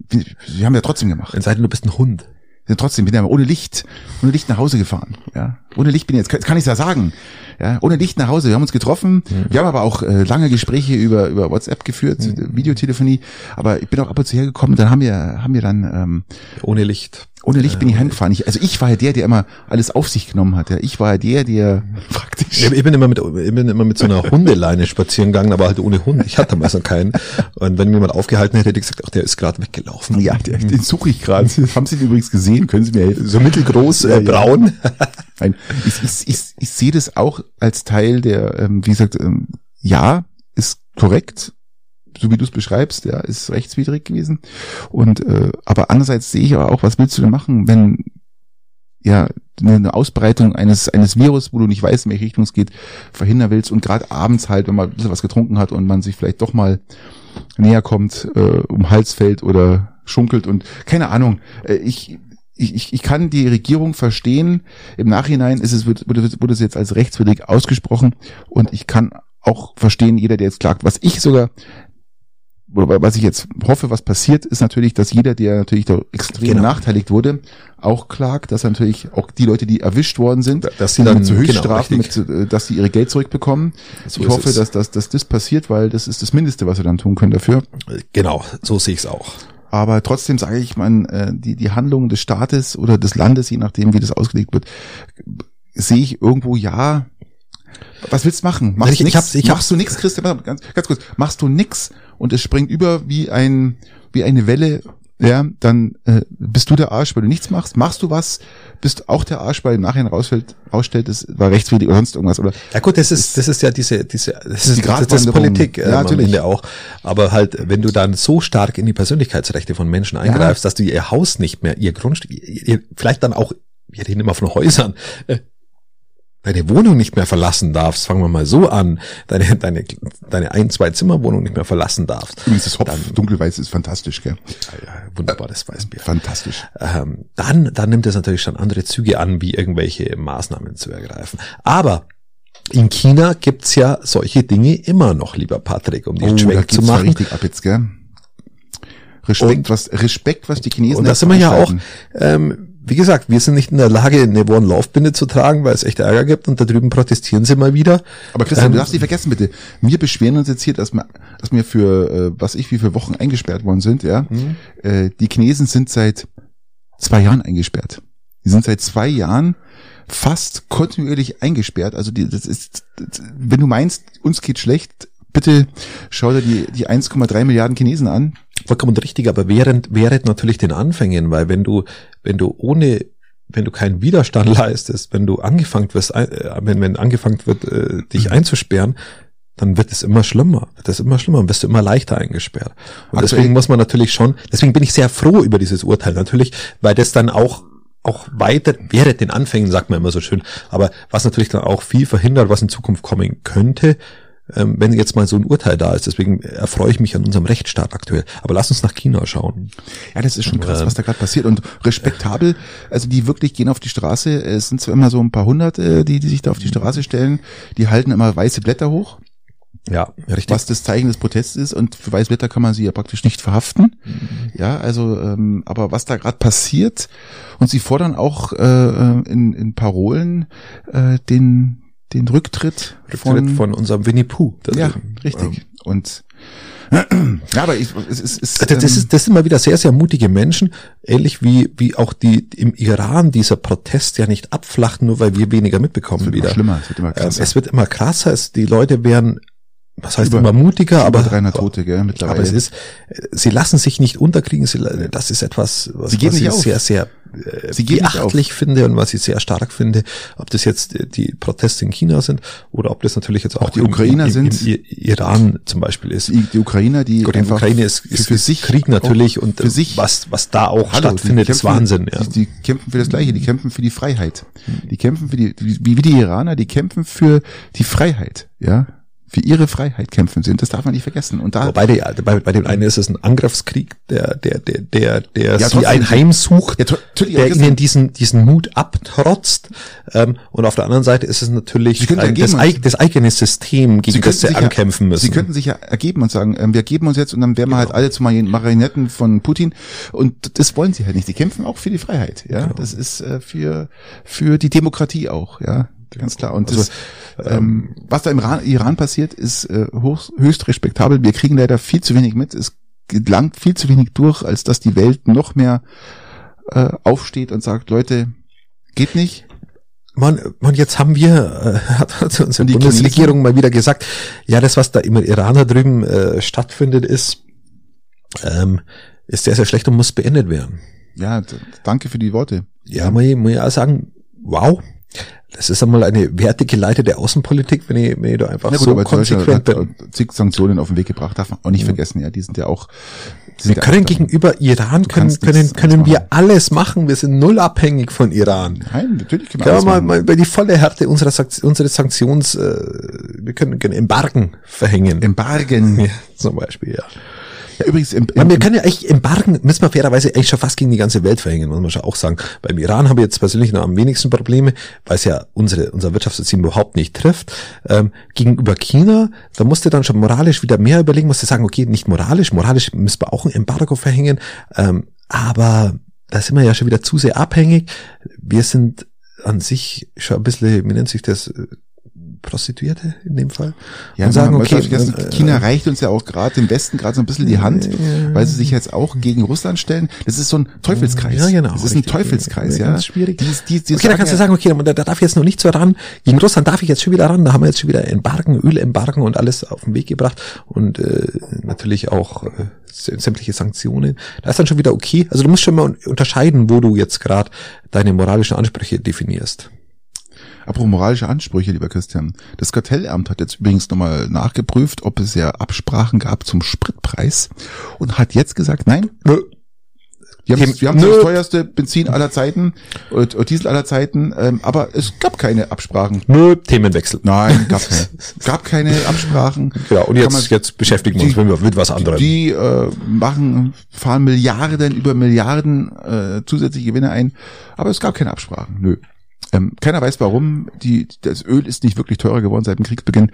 Wir, wir haben ja trotzdem gemacht. Es sei denn, du bist ein Hund. Sind trotzdem, bin ja ohne Licht, ohne Licht nach Hause gefahren. Ja, ohne Licht bin ich jetzt, kann, kann ich ja sagen. Ja, ohne Licht nach Hause. Wir haben uns getroffen. Wir haben aber auch äh, lange Gespräche über über WhatsApp geführt, Videotelefonie. Aber ich bin auch ab und zu hergekommen. Dann haben wir haben wir dann ähm, Ohne Licht. Ohne Licht bin ich heimgefahren. Ich, also ich war ja der, der immer alles auf sich genommen hat. Ja. Ich war ja der, der praktisch. Ich bin immer mit, ich bin immer mit so einer Hundeleine spazieren gegangen, aber halt ohne Hund. Ich hatte damals noch keinen. Und wenn mir jemand aufgehalten hätte, hätte ich gesagt, ach, der ist gerade weggelaufen. Ja, der, den suche ich gerade. Haben Sie den übrigens gesehen? Können Sie mir helfen? So mittelgroß, äh, braun. Nein, ich, ich, ich, ich sehe das auch als Teil der, ähm, wie gesagt, ähm, ja, ist korrekt, so wie du es beschreibst, ja, ist rechtswidrig gewesen. Und äh, aber andererseits sehe ich aber auch, was willst du denn machen, wenn ja eine Ausbreitung eines eines Virus, wo du nicht weißt, in welche Richtung es geht, verhindern willst und gerade abends halt, wenn man ein bisschen was getrunken hat und man sich vielleicht doch mal näher kommt, äh, um Hals fällt oder schunkelt und keine Ahnung. Äh, ich ich, ich, kann die Regierung verstehen. Im Nachhinein ist es, wurde, wurde es jetzt als rechtswidrig ausgesprochen und ich kann auch verstehen, jeder, der jetzt klagt. Was ich sogar, was ich jetzt hoffe, was passiert, ist natürlich, dass jeder, der natürlich da extrem Genau. benachteiligt wurde, auch klagt, dass natürlich auch die Leute, die erwischt worden sind, Dass sie dann- zu genau, Höchststrafen, richtig. mit, äh, dass sie ihre Geld zurückbekommen. So ich hoffe, es. dass, dass, dass das passiert, weil das ist das Mindeste, was wir dann tun können dafür. Genau, so sehe ich es auch. Aber trotzdem sage ich, man, äh, die, die Handlung des Staates oder des Landes, je nachdem, wie das ausgelegt wird, sehe ich irgendwo ja. Was willst du machen? Machst, Ich- ich nix, hab's- ich machst du nix, Christian? Ganz, ganz kurz. Machst du nix und es springt über wie ein wie eine Welle, ja, dann äh, bist du der Arsch, weil du nichts machst. Machst du was, bist auch der Arsch, weil im Nachhinein rausfällt, rausstellt, es war rechtswidrig oder sonst irgendwas. Oder Ja gut, das ist, das ist ja diese, diese, das ist, die das Gratwanderung. Politik äh, Ja, am natürlich. Ende auch. Aber halt, wenn du dann so stark in die Persönlichkeitsrechte von Menschen eingreifst, dass du ihr Haus nicht mehr, ihr Grundstück, ihr, ihr, vielleicht dann auch, wir reden immer von Häusern, äh, deine Wohnung nicht mehr verlassen darfst, fangen wir mal so an, deine, deine, deine ein, zwei Zimmerwohnung nicht mehr verlassen darfst. übrigens das Hopf dunkelweiß ist fantastisch, gell? Ja, ja, wunderbares Weißbier. Fantastisch. ähm, dann, dann nimmt es natürlich schon andere Züge an, wie irgendwelche Maßnahmen zu ergreifen. Aber in China gibt's ja solche Dinge immer noch, lieber Patrick, um den Oh, zu machen. richtig ab jetzt, gell? Respekt, Und- was Respekt, was die Chinesen Und da sind wir ja auch, ähm, wie gesagt, wir sind nicht in der Lage, eine One-Laufbinde zu tragen, weil es echt Ärger gibt und da drüben protestieren sie mal wieder. Aber Christian, ähm, du darfst nicht vergessen bitte, wir beschweren uns jetzt hier, dass wir, dass wir für, äh, was ich, wie viele Wochen eingesperrt worden sind, ja. Mhm. Äh, die Chinesen sind seit zwei Jahren eingesperrt. Die sind seit zwei Jahren fast kontinuierlich eingesperrt. Also die, das ist, das, wenn du meinst, uns geht schlecht, bitte schau dir die, die 1,3 Milliarden Chinesen an. Vollkommen richtig, aber während, während natürlich den Anfängen, weil wenn du, wenn du ohne wenn du keinen Widerstand leistest, wenn du angefangen wirst, äh, wenn, wenn angefangen wird, äh, dich mhm. einzusperren, dann wird es immer schlimmer, wird es immer schlimmer, und wirst du immer leichter eingesperrt. Und Aktuell deswegen muss man natürlich schon, deswegen bin ich sehr froh über dieses Urteil natürlich, weil das dann auch auch weiter, während den Anfängen, sagt man immer so schön, aber was natürlich dann auch viel verhindert, was in Zukunft kommen könnte, ähm, wenn jetzt mal so ein Urteil da ist. Deswegen erfreue ich mich an unserem Rechtsstaat aktuell. Aber lass uns nach China schauen. Ja, das ist schon krass, was da gerade passiert. Und respektabel, also die wirklich gehen auf die Straße. Es sind zwar immer so ein paar hundert, äh, die, die sich da auf die Straße stellen. Die halten immer weiße Blätter hoch. Ja, richtig. Was das Zeichen des Protests ist und für Weißblätter kann man sie ja praktisch nicht verhaften. Mhm. Ja, also, ähm, aber was da gerade passiert und sie fordern auch äh, äh, in, in Parolen äh, den den Rücktritt, Rücktritt von, von unserem Winnie Pooh. Ja, richtig. Ähm. Und ja, aber ich, es, es, es, das, das, ist, das sind mal wieder sehr, sehr mutige Menschen, ähnlich wie, wie auch die im Iran dieser Protest ja nicht abflacht, nur weil wir weniger mitbekommen es wird wieder. Immer schlimmer, es wird immer krasser. Ähm, es wird immer krasser, es, die Leute werden was heißt über, immer mutiger, aber 300 Tote, gell, mittlerweile. Aber es ist, sie lassen sich nicht unterkriegen. Sie, das ist etwas, was, was ich auf. sehr, sehr äh, sie beachtlich finde und was ich sehr stark finde. Ob das jetzt die Proteste in China sind oder ob das natürlich jetzt auch, auch die Ukrainer im, im, sind, im Iran zum Beispiel ist. Die, die Ukrainer, die Gott, die Ukraine ist, ist, für, für sich Krieg natürlich und für sich was was da auch Hallo, stattfindet, ist Wahnsinn. Ja. Die, die, kämpfen für das Gleiche. Die kämpfen für die Freiheit. Die kämpfen für die wie, wie die Iraner. Die kämpfen für die Freiheit. Ja, für ihre Freiheit kämpfen sind. Das darf man nicht vergessen. Und da Wobei der, bei, bei dem einen ist es ein Angriffskrieg, der der der der der ja, sie ein Heim sucht, ja, der ihnen diesen diesen Mut abtrotzt. Ähm, und auf der anderen Seite ist es natürlich ein, das, das, eigene System, gegen das sie ankämpfen ja, müssen. Sie könnten sich ja ergeben und sagen, ähm, wir geben uns jetzt und dann wären wir halt genau. halt alle zu Marionetten von Putin. Und das wollen sie halt nicht. Die kämpfen auch für die Freiheit. Ja, genau. das ist äh, für für die Demokratie auch. Ja, ganz klar. Und also, das, ähm, was da im Iran, Iran passiert, ist äh, hoch, höchst respektabel. Wir kriegen leider viel zu wenig mit. Es gelangt viel zu wenig durch, als dass die Welt noch mehr äh, aufsteht und sagt, Leute, geht nicht. Man, man, jetzt haben wir, äh, hat, hat unsere die Bundesregierung mal wieder gesagt, ja, das, was da im Iran da drüben äh, stattfindet, ist, ähm, ist sehr, sehr schlecht und muss beendet werden. Ja, danke für die Worte. Ja, muss ich, muss ich auch sagen, wow, das ist einmal eine wertegeleitete Außenpolitik, wenn ich, wenn ich da einfach ja, gut, so konsequent bin. Zig Sanktionen auf den Weg gebracht, darf man auch nicht vergessen, ja, die sind ja auch. Wir können gegenüber Iran können, können, können wir alles machen. Wir sind null abhängig von Iran. Nein, natürlich können wir alles mal, mal bei die volle Härte unserer, unseres Sanktions, äh, wir können, können Embargen verhängen. Embargen. Ja, zum Beispiel, ja. Ja, übrigens, im, im, wir können ja echt Embargen, müssen wir fairerweise eigentlich schon fast gegen die ganze Welt verhängen, muss man schon auch sagen. Beim Iran habe ich jetzt persönlich noch am wenigsten Probleme, weil es ja unsere, unser Wirtschaftssystem überhaupt nicht trifft. Ähm, gegenüber China, da musste dann schon moralisch wieder mehr überlegen, musste sagen, okay, nicht moralisch, moralisch müssen wir auch ein Embargo verhängen, ähm, aber da sind wir ja schon wieder zu sehr abhängig. Wir sind an sich schon ein bisschen, wie nennt sich das, Prostituierte in dem Fall. Ja, und sagen, okay, vergessen, äh, China reicht uns ja auch gerade im Westen gerade so ein bisschen die Hand, äh, weil sie sich jetzt auch gegen Russland stellen. Das ist so ein Teufelskreis. Ja, genau. Das ist ein Teufelskreis, ja. Ganz schwierig. Die, die, die okay, da kannst du sagen, okay, da darf ich jetzt noch nicht so ran. Gegen Russland darf ich jetzt schon wieder ran. Da haben wir jetzt schon wieder Embargen, Ölembargen und alles auf den Weg gebracht und äh, natürlich auch äh, sämtliche Sanktionen. Da ist dann schon wieder okay. Also du musst schon mal unterscheiden, wo du jetzt gerade deine moralischen Ansprüche definierst. Apropos moralische Ansprüche, lieber Christian. Das Kartellamt hat jetzt übrigens nochmal nachgeprüft, ob es ja Absprachen gab zum Spritpreis und hat jetzt gesagt, nein, nö. Wir haben, wir haben das teuerste Benzin aller Zeiten und, und Diesel aller Zeiten, ähm, aber es gab keine Absprachen. Nö, Themenwechsel. Nein, gab keine. gab keine Absprachen. Genau, und jetzt, man, jetzt beschäftigen wir uns die, mit was anderem. Die äh, machen, fahren Milliarden über Milliarden äh, zusätzliche Gewinne ein, aber es gab keine Absprachen. Nö. Ähm, keiner weiß warum. Die, das Öl ist nicht wirklich teurer geworden seit dem Kriegsbeginn.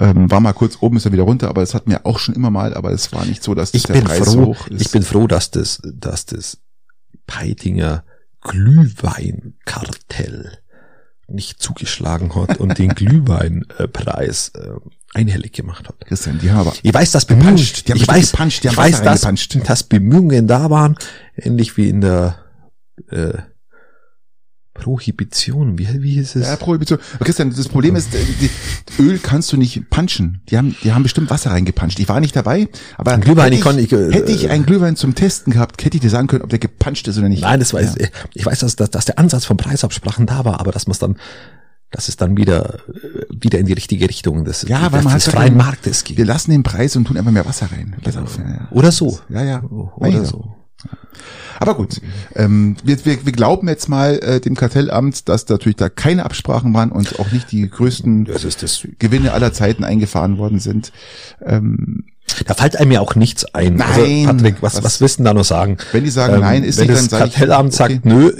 Ähm, war mal kurz oben, ist er wieder runter, aber es hatten wir auch schon immer mal, aber es war nicht so, dass das ich der bin Preis froh, hoch ist. Ich bin froh, dass das, dass das Peitinger Glühweinkartell nicht zugeschlagen hat und den Glühweinpreis äh, einhellig gemacht hat. Christian, die haben aber Ich weiß, dass Bemühungen, die haben ich weiß, gepanscht, die haben ich weiß, dass, dass Bemühungen da waren, ähnlich wie in der äh, Prohibition, wie, wie hieß es? Ja, Prohibition. Aber Christian, das Problem ist, äh, Öl kannst du nicht punchen. Die haben, die haben bestimmt Wasser reingepuncht. Ich war nicht dabei, aber Ein Glühwein, hätte ich kann- ich, äh, hätte ich einen Glühwein zum Testen gehabt, hätte ich dir sagen können, ob der gepuncht ist oder nicht. Nein, das weiß ja. ich. Ich weiß, dass, dass, dass der Ansatz von Preisabsprachen da war, aber dass man es dann, dass es dann wieder äh, wieder in die richtige Richtung des, Ja, weil des, man hat des freien Marktes ging. Wir lassen den Preis und tun einfach mehr Wasser rein. Pass auf, ja, ja. Oder so. Ja, ja. Oder so. Aber gut, ähm, wir, wir, wir glauben jetzt mal äh, dem Kartellamt, dass natürlich da keine Absprachen waren und auch nicht die größten Das ist das. Gewinne aller Zeiten eingefahren worden sind. Ähm, Da fällt einem ja auch nichts ein. Nein. Also, Patrick, was, Was- was, willst du denn da noch sagen? wenn die sagen, nein, ist Ähm, wenn nicht, das dann sage ich, Kartellamt okay. sagt nö,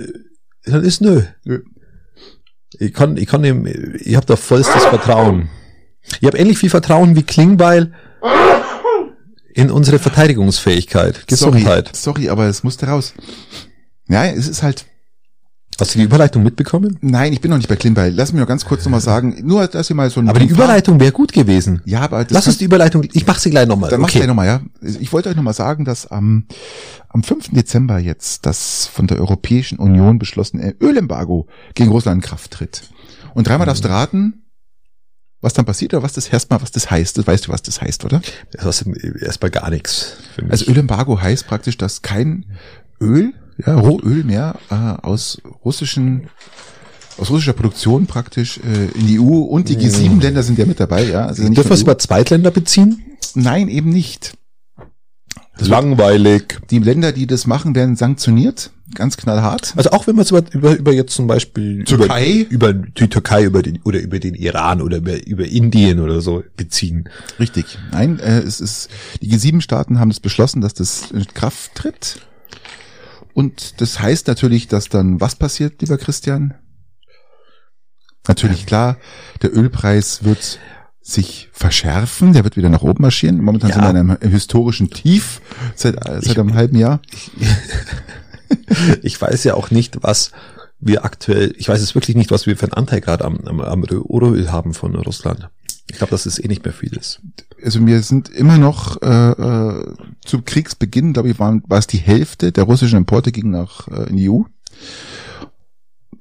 dann ist nö. Nö. Ich kann, ich kann dem, ich habe da vollstes Vertrauen. Ich habe ähnlich viel Vertrauen wie Klingbeil in unsere Verteidigungsfähigkeit, Gesundheit. Sorry, sorry, aber es musste raus. Ja, es ist halt, Hast du die Überleitung mitbekommen? nein, ich bin noch nicht bei Klimbeil. Lass mich noch ganz kurz nochmal sagen, nur, dass ihr mal so ein... Aber die Überleitung wäre gut gewesen. Ja, aber das Lass uns die Überleitung, ich mach sie gleich nochmal. Dann mach okay. ich nochmal, ja. Ich wollte euch nochmal sagen, dass am, am 5. Dezember jetzt das von der Europäischen Union beschlossene Ölembargo gegen Russland in Kraft tritt. Und dreimal darfst du raten, was dann passiert oder was das erstmal, was das heißt. Das weißt du, was das heißt, oder? Das ist erstmal gar nichts. Also Ölembargo heißt praktisch, dass kein Öl, ja, Rohöl mehr äh, aus russischen aus russischer Produktion praktisch äh, in die EU und die G7 Länder sind ja mit dabei, ja. Also Dürfen wir es über Zweitländer beziehen? Nein, eben nicht. Langweilig. Die Länder, die das machen, werden sanktioniert, ganz knallhart. Also auch wenn wir es über, über, über jetzt zum Beispiel Türkei? über, über die Türkei über den, oder über den Iran oder über, über Indien oder so beziehen. Richtig. Nein, äh, es ist die G7-Staaten haben es beschlossen, dass das in Kraft tritt. Und das heißt natürlich, dass dann was passiert, lieber Christian? Natürlich klar, der Ölpreis wird sich verschärfen, der wird wieder nach oben marschieren. Momentan Ja. sind wir in einem historischen Tief seit, seit Ich- einem halben Jahr. Ich weiß ja auch nicht, was wir aktuell, ich weiß es wirklich nicht, was wir für einen Anteil gerade am, am, am Rohöl haben von Russland. Ich glaube, dass es eh nicht mehr viel ist. Also wir sind immer noch äh, äh, zum Kriegsbeginn, glaube ich, waren, war es die Hälfte der russischen Importe ging nach äh, in die EU.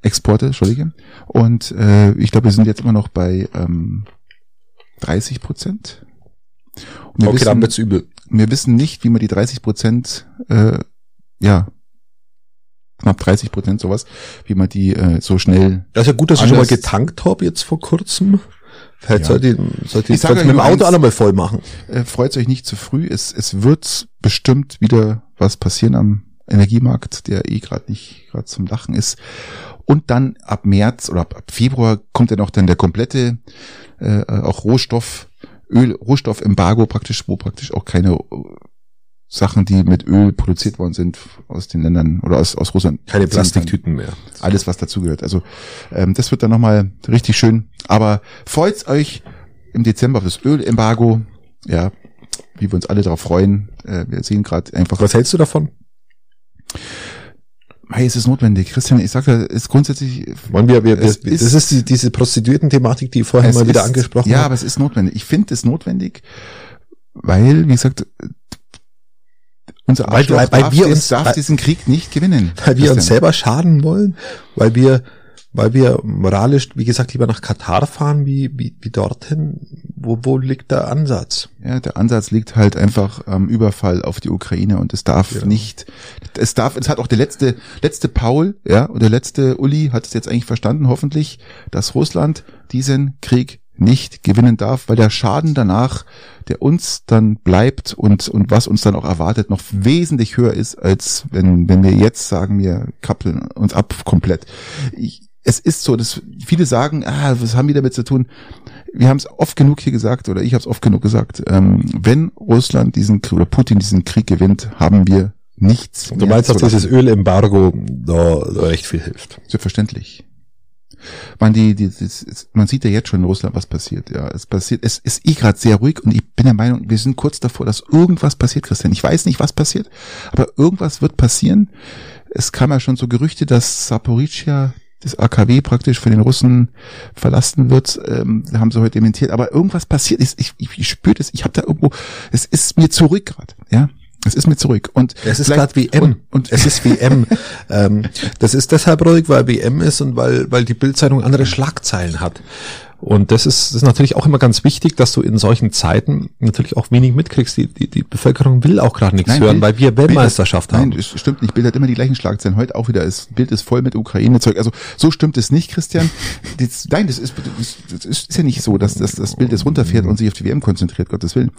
Exporte, Entschuldige. Und äh, ich glaube, wir sind jetzt immer noch bei ähm, 30 Prozent. Und okay, dann wissen, wird's übel. wir wissen nicht, wie man die 30 Prozent, äh, ja, knapp 30 Prozent sowas, wie man die äh, so schnell Das ist ja gut, dass ich schon mal getankt habe jetzt vor kurzem. Vielleicht Ja. sollte ich, sollte ich, sollte mit dem Auto alle mal voll machen. äh, freut euch nicht zu früh. Es, es wird bestimmt wieder was passieren am Energiemarkt, der eh gerade nicht gerade zum Lachen ist. Und dann ab März oder ab, Februar kommt dann auch dann der komplette äh, auch Rohstoff, Öl, Rohstoffembargo praktisch, wo praktisch auch keine äh, Sachen, die mit Öl produziert worden sind, aus den Ländern oder aus, aus Russland. Keine Plastiktüten mehr. alles, was dazugehört. Also ähm, das wird dann nochmal richtig schön. Aber freut euch im Dezember auf das Ölembargo. Ja, wie wir uns alle darauf freuen. Äh, wir sehen gerade einfach, Was hältst du davon? Hey, es ist notwendig. Christian, ich sage, ja, ist grundsätzlich. Wollen wir, wir, das ist- ist die, diese Prostituierten-Thematik, die ich vorhin mal wieder ist, angesprochen Ja, habe. aber es ist notwendig. Ich finde es notwendig, weil, wie gesagt, unser Weil- Arschloch weil- weil darf, wir uns- darf weil- diesen Krieg nicht gewinnen. Weil wir uns selber schaden wollen, weil wir, weil wir moralisch, wie gesagt, lieber nach Katar fahren, wie, wie, wie dorthin. Wo, wo liegt der Ansatz? Ja, der Ansatz liegt halt einfach am Überfall auf die Ukraine und es darf Ja. nicht, es darf, es hat auch der letzte, letzte Paul, ja, und der letzte Uli hat es jetzt eigentlich verstanden, hoffentlich, dass Russland diesen Krieg nicht gewinnen darf, weil der Schaden danach, der uns dann bleibt und, und was uns dann auch erwartet, noch wesentlich höher ist, als wenn, wenn wir jetzt sagen, wir kappeln uns ab komplett. Ich, es ist so, dass viele sagen, ah, was haben wir damit zu tun? wir haben es oft genug hier gesagt, oder ich habe es oft genug gesagt, ähm, wenn Russland diesen Krieg oder Putin diesen Krieg gewinnt, haben wir nichts. Du meinst, dass dieses. Ölembargo da, da recht viel hilft? Selbstverständlich. Man, die, die, das, man sieht ja jetzt schon in Russland, was passiert. Ja, es passiert, es ist eh gerade sehr ruhig und ich bin der Meinung, wir sind kurz davor, dass irgendwas passiert, Christian. Ich weiß nicht, was passiert, aber irgendwas wird passieren. es kam ja schon so Gerüchte, dass Saporischia das AKW praktisch für den Russen verlassen wird, ähm, haben sie heute dementiert. Aber irgendwas passiert ist. Ich, ich, ich spüre das. Ich habe da irgendwo. Es ist mir zurück gerade. Ja, es ist mir zurück. Und es ist gerade WM. Und, und es ist WM. ähm, das ist deshalb ruhig, weil WM ist und weil, weil die Bildzeitung andere Schlagzeilen hat. Und das ist, das ist natürlich auch immer ganz wichtig, dass du in solchen Zeiten natürlich auch wenig mitkriegst. Die, die, die Bevölkerung will auch gerade nichts Nein, hören, Bild- weil wir Weltmeisterschaft Bild, haben. Nein, stimmt nicht. Bild hat immer die gleichen Schlagzeilen. Heute auch wieder. Das Bild ist voll mit Ukraine-Zeug. Also so stimmt es nicht, Christian. Das, nein, das ist, das ist ja nicht so, dass, dass das Bild jetzt runterfährt und sich auf die WM konzentriert, Gottes Willen.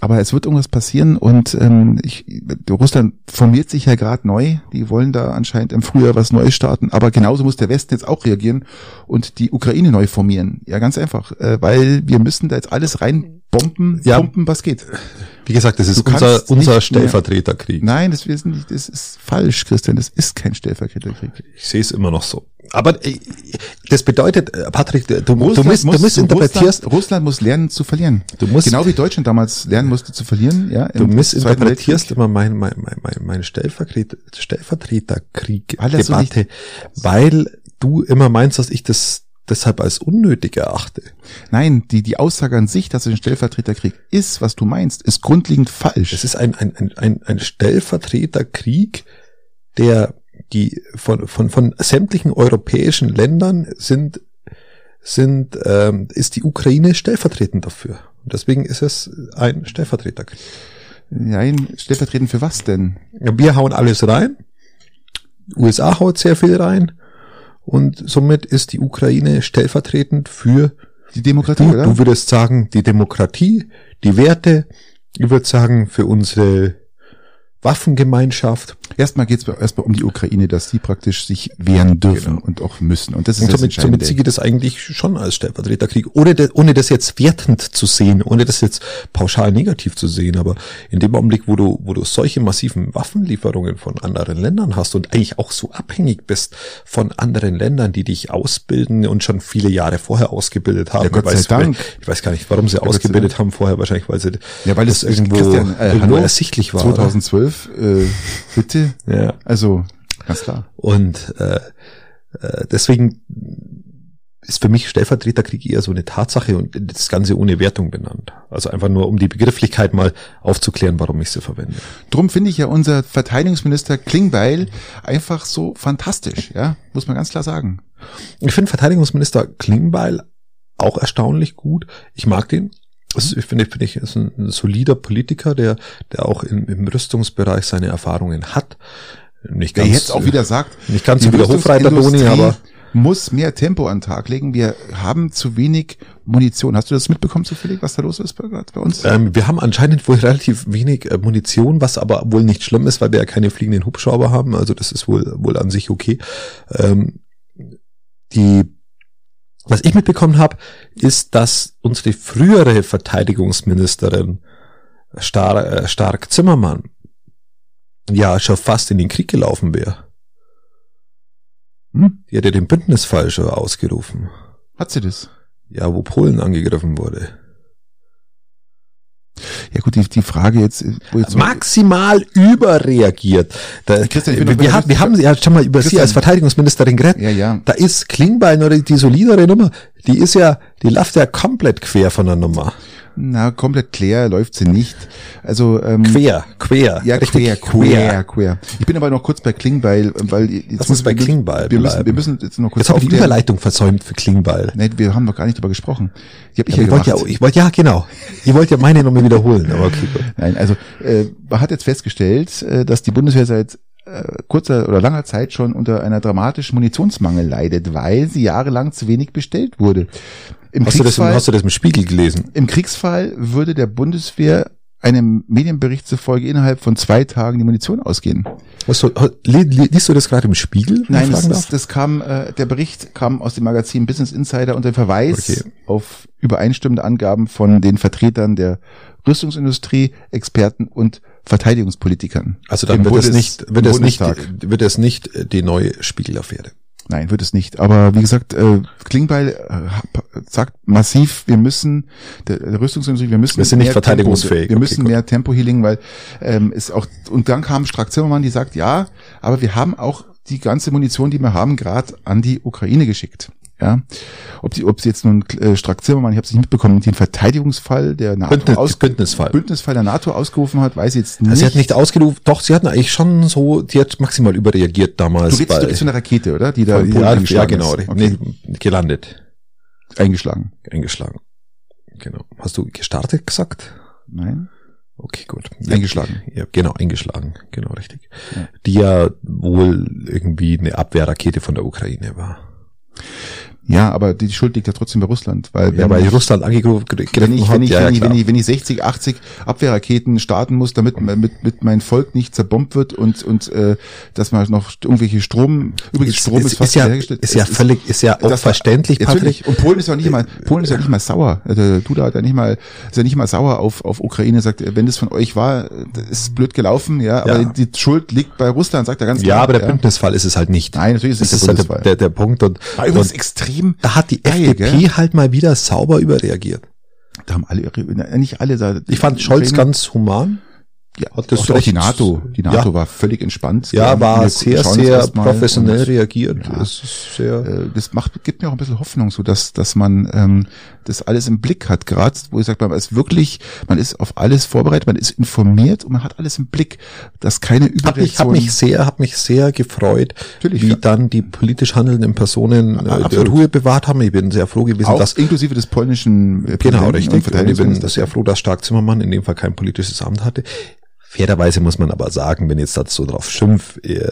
Aber es wird irgendwas passieren und ähm, ich, Russland formiert sich ja gerade neu. Die wollen da anscheinend im Frühjahr was Neues starten. Aber genauso muss der Westen jetzt auch reagieren und die Ukraine neu formieren. Ja, ganz einfach, äh, weil wir müssen da jetzt alles reinbomben, Ja. pumpen, was geht. Wie gesagt, das Du ist unser, unser mehr- Stellvertreterkrieg. Nein, das, sind nicht, das ist falsch, Christian. Das ist kein Stellvertreterkrieg. Ich sehe es immer noch so. Aber äh, das bedeutet, äh, Patrick, du, du, Russland du muss- missinterpretierst, Russland, Russland muss lernen zu verlieren. Du musst- genau wie Deutschland damals lernen musste zu verlieren. Ja, du missinterpretierst immer mein, mein, mein, mein, mein Stellvertreter, Stellvertreterkrieg Weil das so Debatte, weil du immer meinst, dass ich das deshalb als unnötig erachte. Nein, die, die Aussage an sich, dass es ein Stellvertreterkrieg ist, was du meinst, ist grundlegend falsch. Es ist ein, ein, ein, ein, ein Stellvertreterkrieg, der die von, von, von sämtlichen europäischen Ländern sind, sind, ähm, ist die Ukraine stellvertretend dafür. Und deswegen ist es ein Stellvertreterkrieg. Nein, stellvertretend für was denn? Ja, Wir hauen alles rein. USA haut sehr viel rein. Und somit ist die Ukraine stellvertretend für, Die Demokratie, du, oder? du würdest sagen, die Demokratie, die Werte. Ich würde sagen, für unsere Waffengemeinschaft. Erstmal geht es erstmal um die Ukraine, dass sie praktisch sich wehren dürfen genau. und auch müssen. Und das ist und somit, das somit ziehe das eigentlich schon als Stellvertreterkrieg, ohne, de, ohne das jetzt wertend zu sehen, ohne das jetzt pauschal negativ zu sehen. Aber in dem Augenblick, wo du, wo du solche massiven Waffenlieferungen von anderen Ländern hast und eigentlich auch so abhängig bist von anderen Ländern, die dich ausbilden und schon viele Jahre vorher ausgebildet haben. Ja, Gott sei ich weiß, Dank. Ich weiß gar nicht, warum sie ja, ausgebildet haben vorher, wahrscheinlich weil sie ja, weil das, das irgendwo, Christian, äh, irgendwo ersichtlich war. 2012 Wolf, äh, bitte? ja. Also, ganz klar. Und äh, äh, deswegen ist für mich Stellvertreterkrieg eher so eine Tatsache und das Ganze ohne Wertung benannt. Also einfach nur, um die Begrifflichkeit mal aufzuklären, warum ich sie verwende. Drum finde ich ja unser Verteidigungsminister Klingbeil einfach so fantastisch, ja, muss man ganz klar sagen. Ich finde Verteidigungsminister Klingbeil auch erstaunlich gut. Ich mag den. Also ich finde, finde ich, ist ein, ein solider Politiker, der, der auch im, im Rüstungsbereich seine Erfahrungen hat. Nicht Der ganz, jetzt auch wieder sagt, nicht ganz so wie der Hofreiter Doni, aber muss mehr Tempo an den Tag legen. Wir haben zu wenig Munition. Hast du das mitbekommen zufällig, was da los ist bei, bei uns? Ähm, wir haben anscheinend wohl relativ wenig äh, Munition, was aber wohl nicht schlimm ist, weil wir ja keine fliegenden Hubschrauber haben. Also das ist wohl wohl an sich okay. Ähm, die was ich mitbekommen habe, ist, dass unsere frühere Verteidigungsministerin Star, äh, Stark Zimmermann ja schon fast in den Krieg gelaufen wäre. Hm? Die hat ja den Bündnisfall schon ausgerufen. Hat sie das? Ja, wo Polen angegriffen wurde. Ja gut, die, die Frage jetzt, jetzt maximal überreagiert. Da, Christian, ich bin wir, wir, haben, wir haben ja schon mal über Sie Christian. als Verteidigungsministerin geredet. ja, ja. Da ist Klingbein oder die solidere Nummer, die ist ja, die läuft ja komplett quer von der Nummer. Na, komplett klar läuft sie nicht. Also ähm, Quer, quer. Ja, richtig quer, quer, quer. Ich bin aber noch kurz bei Klingbeil, weil jetzt Lass uns bei wir Klingbeil Wir müssen, wir müssen jetzt noch kurz Jetzt habe ich die. Überleitung versäumt für Klingbeil. Nee, wir haben noch gar nicht drüber gesprochen. Die habe ich Ja, ja, ich wollte ja, ich wollte, ja, genau. Ich wollte ja meine Nummer wiederholen, aber okay, gut. Nein, also äh, man hat jetzt festgestellt, äh, dass die Bundeswehr seit äh, kurzer oder langer Zeit schon unter einer dramatischen Munitionsmangel leidet, weil sie jahrelang zu wenig bestellt wurde. Im Hast du, das, hast du das im Spiegel gelesen? Im Kriegsfall würde der Bundeswehr einem Medienbericht zufolge innerhalb von zwei Tagen die Munition ausgehen. Li, li, liest du das gerade im Spiegel? Nein, das, fragen das, das kam, äh, der Bericht kam aus dem Magazin Business Insider unter Verweis Okay. auf übereinstimmende Angaben von den Vertretern der Rüstungsindustrie, Experten und Verteidigungspolitikern. Also dann Im wird es Bundes- nicht, wird es nicht, wird es nicht die neue Spiegelaffäre. Nein, wird es nicht. Aber wie gesagt, äh, Klingbeil äh, sagt massiv, wir müssen, der, der Rüstungsindustrie, wir müssen Wir sind nicht mehr verteidigungsfähig. Tempo, wir Okay, müssen gut. mehr Tempo Healing, weil ähm, ist auch und dann kam Strack Zimmermann, die sagt, ja, aber wir haben auch die ganze Munition, die wir haben, gerade an die Ukraine geschickt. Ja, ob die, ob sie jetzt nun äh, Strack Zimmermann, ich habe es nicht mitbekommen, den Verteidigungsfall der NATO Bündnis, aus, Bündnisfall. Bündnisfall der NATO ausgerufen hat, weiß ich jetzt nicht. Also sie hat nicht ausgerufen, doch, sie hatten eigentlich schon so, die hat maximal überreagiert damals. du redest, du redest von der Rakete, oder? Die da die ja, eingeschlagen genau. Okay. nee, gelandet, Eingeschlagen. eingeschlagen. Genau. Hast du gestartet gesagt? Nein? Okay, gut. Eingeschlagen. Ja, genau, eingeschlagen. Genau, richtig. Ja. Die ja wohl irgendwie eine Abwehrrakete von der Ukraine war. Ja, aber die Schuld liegt ja trotzdem bei Russland, weil Ja, weil Russland angegriffen wenn ich, wenn ich, ja, ja, wenn, ich, wenn ich, wenn ich 60, 80 Abwehrraketen starten muss, damit mit, mit mein Volk nicht zerbombt wird und, und äh, dass man noch irgendwelche Strom, übrigens Strom ist, ist, fast ist ja, hergestellt. ist ja völlig, ist ja auch verständlich, Natürlich. Patrick. Und Polen ist ja nicht mal, Polen ist ja nicht mal sauer. Äh, Der Duda hat ja nicht mal, ist ja nicht mal sauer auf, auf Ukraine, sagt, äh, wenn das von euch war, äh, ist blöd gelaufen, ja, aber Ja. die Schuld liegt bei Russland, sagt er ganz klar. Ja, aber der Bündnisfall ist es halt nicht. Nein, natürlich ist es das der halt Bündnisfall. der, der, der Punkt und, War übrigens und extrem, da hat die geil, FDP halt mal wieder sauber überreagiert. da haben alle, nicht alle, da, Ich fand Scholz Ukraine- ganz human. ja, hat das auch, auch die NATO, die NATO Ja. war völlig entspannt. Ja, war sehr, sehr professionell reagiert. Ja. Das ist sehr, äh, das macht, gibt mir auch ein bisschen Hoffnung, so dass, dass man ähm, das alles im Blick hat, gerade wo ich sage, man ist wirklich, man ist auf alles vorbereitet, man ist informiert und man hat alles im Blick, dass keine Hab mich, hab Überreaktion. mich sehr, hab mich sehr gefreut, Natürlich, wie ja. dann die politisch handelnden Personen äh, Ruhe bewahrt haben. Ich bin sehr froh gewesen, auch dass inklusive des polnischen äh, Genau, richtig. Und ich bin sehr froh, dass Stark Zimmermann in dem Fall kein politisches Amt hatte. Fairerweise muss man aber sagen, wenn jetzt dazu drauf schimpft, äh,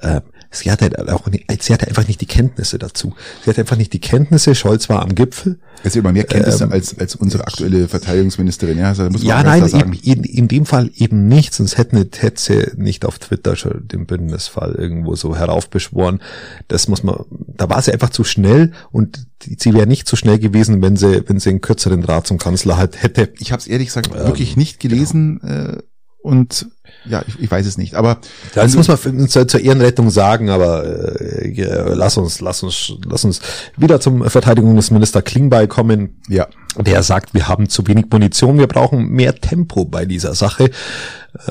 äh, sie hat halt auch nicht, sie hatte einfach nicht die Kenntnisse dazu. Sie hatte einfach nicht die Kenntnisse. Scholz war am Gipfel. Es ist immer mehr Kenntnisse Ähm, als, als unsere aktuelle Verteidigungsministerin. Ja, also muss man Ja, nein, eben, in, in dem Fall eben nicht, sonst hätte, nicht, hätte sie nicht auf Twitter schon den Bündnisfall irgendwo so heraufbeschworen. Das muss man, da war sie einfach zu schnell und sie wäre nicht so schnell gewesen, wenn sie, wenn sie einen kürzeren Draht zum Kanzler halt hätte. Ich habe es ehrlich gesagt Ähm, wirklich nicht gelesen äh, und ja, ich, ich weiß es nicht. Aber Ja, das muss man zur, zur Ehrenrettung sagen, aber äh, äh, lass uns, lass uns, lass uns wieder zum Verteidigungsminister Klingbeil kommen. ja, Der sagt, wir haben zu wenig Munition, wir brauchen mehr Tempo bei dieser Sache.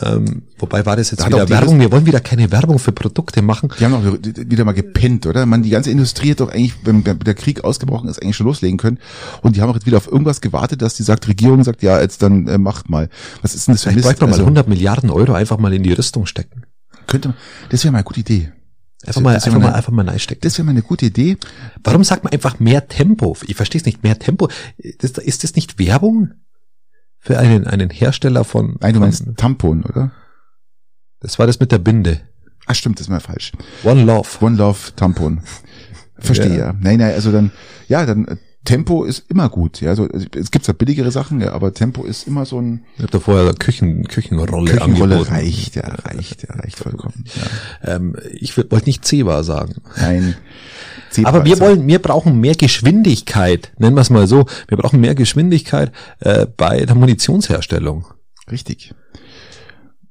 Ähm, wobei war das jetzt Da wieder Werbung? Wir wollen wieder keine Werbung für Produkte machen. Die haben auch wieder mal gepennt, oder? Man, die ganze Industrie hat doch eigentlich, wenn der Krieg ausgebrochen ist, eigentlich schon loslegen können. Und die haben auch jetzt wieder auf irgendwas gewartet, dass die sagt, Regierung sagt, ja, jetzt dann äh, macht mal. Was ist denn das für Vielleicht Mist? bräuchte man mal Also, 100 Milliarden Euro einfach mal in die Rüstung stecken. könnte man, das wäre mal eine gute Idee. Einfach mal, einfach mal, eine- einfach mal reinstecken. Das wäre mal eine gute Idee. Warum sagt man einfach mehr Tempo? Ich verstehe es nicht. Mehr Tempo. Das, ist das nicht Werbung? Für einen, einen Hersteller von, Nein, du von- meinst Tampon, oder? das war das mit der Binde. Ah, stimmt, das ist mal falsch. One Love. One Love Tampon. Verstehe, Ja. ja. Nein, nein, also dann, ja, dann äh, Tempo ist immer gut. Ja, also es gibt ja billigere Sachen, ja, aber Tempo ist immer so ein Ich habe da vorher Küchen, Küchenrolle Küchenrolle angeboten. reicht, ja, reicht, ja, reicht vollkommen. Ja. Ähm, ich wollte nicht Zebra sagen. Nein. Zebra Aber wir wollen, wir brauchen mehr Geschwindigkeit, nennen wir es mal so. Wir brauchen mehr Geschwindigkeit äh, bei der Munitionsherstellung. Richtig.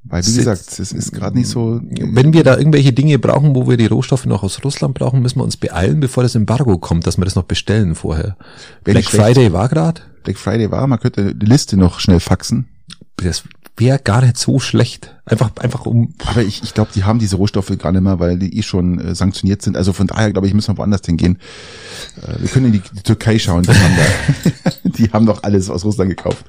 Weil, wie gesagt, es ist gerade nicht so. Wenn wir da irgendwelche Dinge brauchen, wo wir die Rohstoffe noch aus Russland brauchen, müssen wir uns beeilen, bevor das Embargo kommt, dass wir das noch bestellen vorher. Black. Friday war grad. Black Friday war, man könnte die Liste noch schnell faxen. Das wäre gar nicht so schlecht. Einfach, einfach um. Aber ich, ich glaube, die haben diese Rohstoffe gar nicht mehr, weil die eh schon äh, sanktioniert sind. Also von daher, glaube ich, müssen wir woanders hingehen. Äh, wir können in die, die Türkei schauen. Die haben, da, die haben doch alles aus Russland gekauft.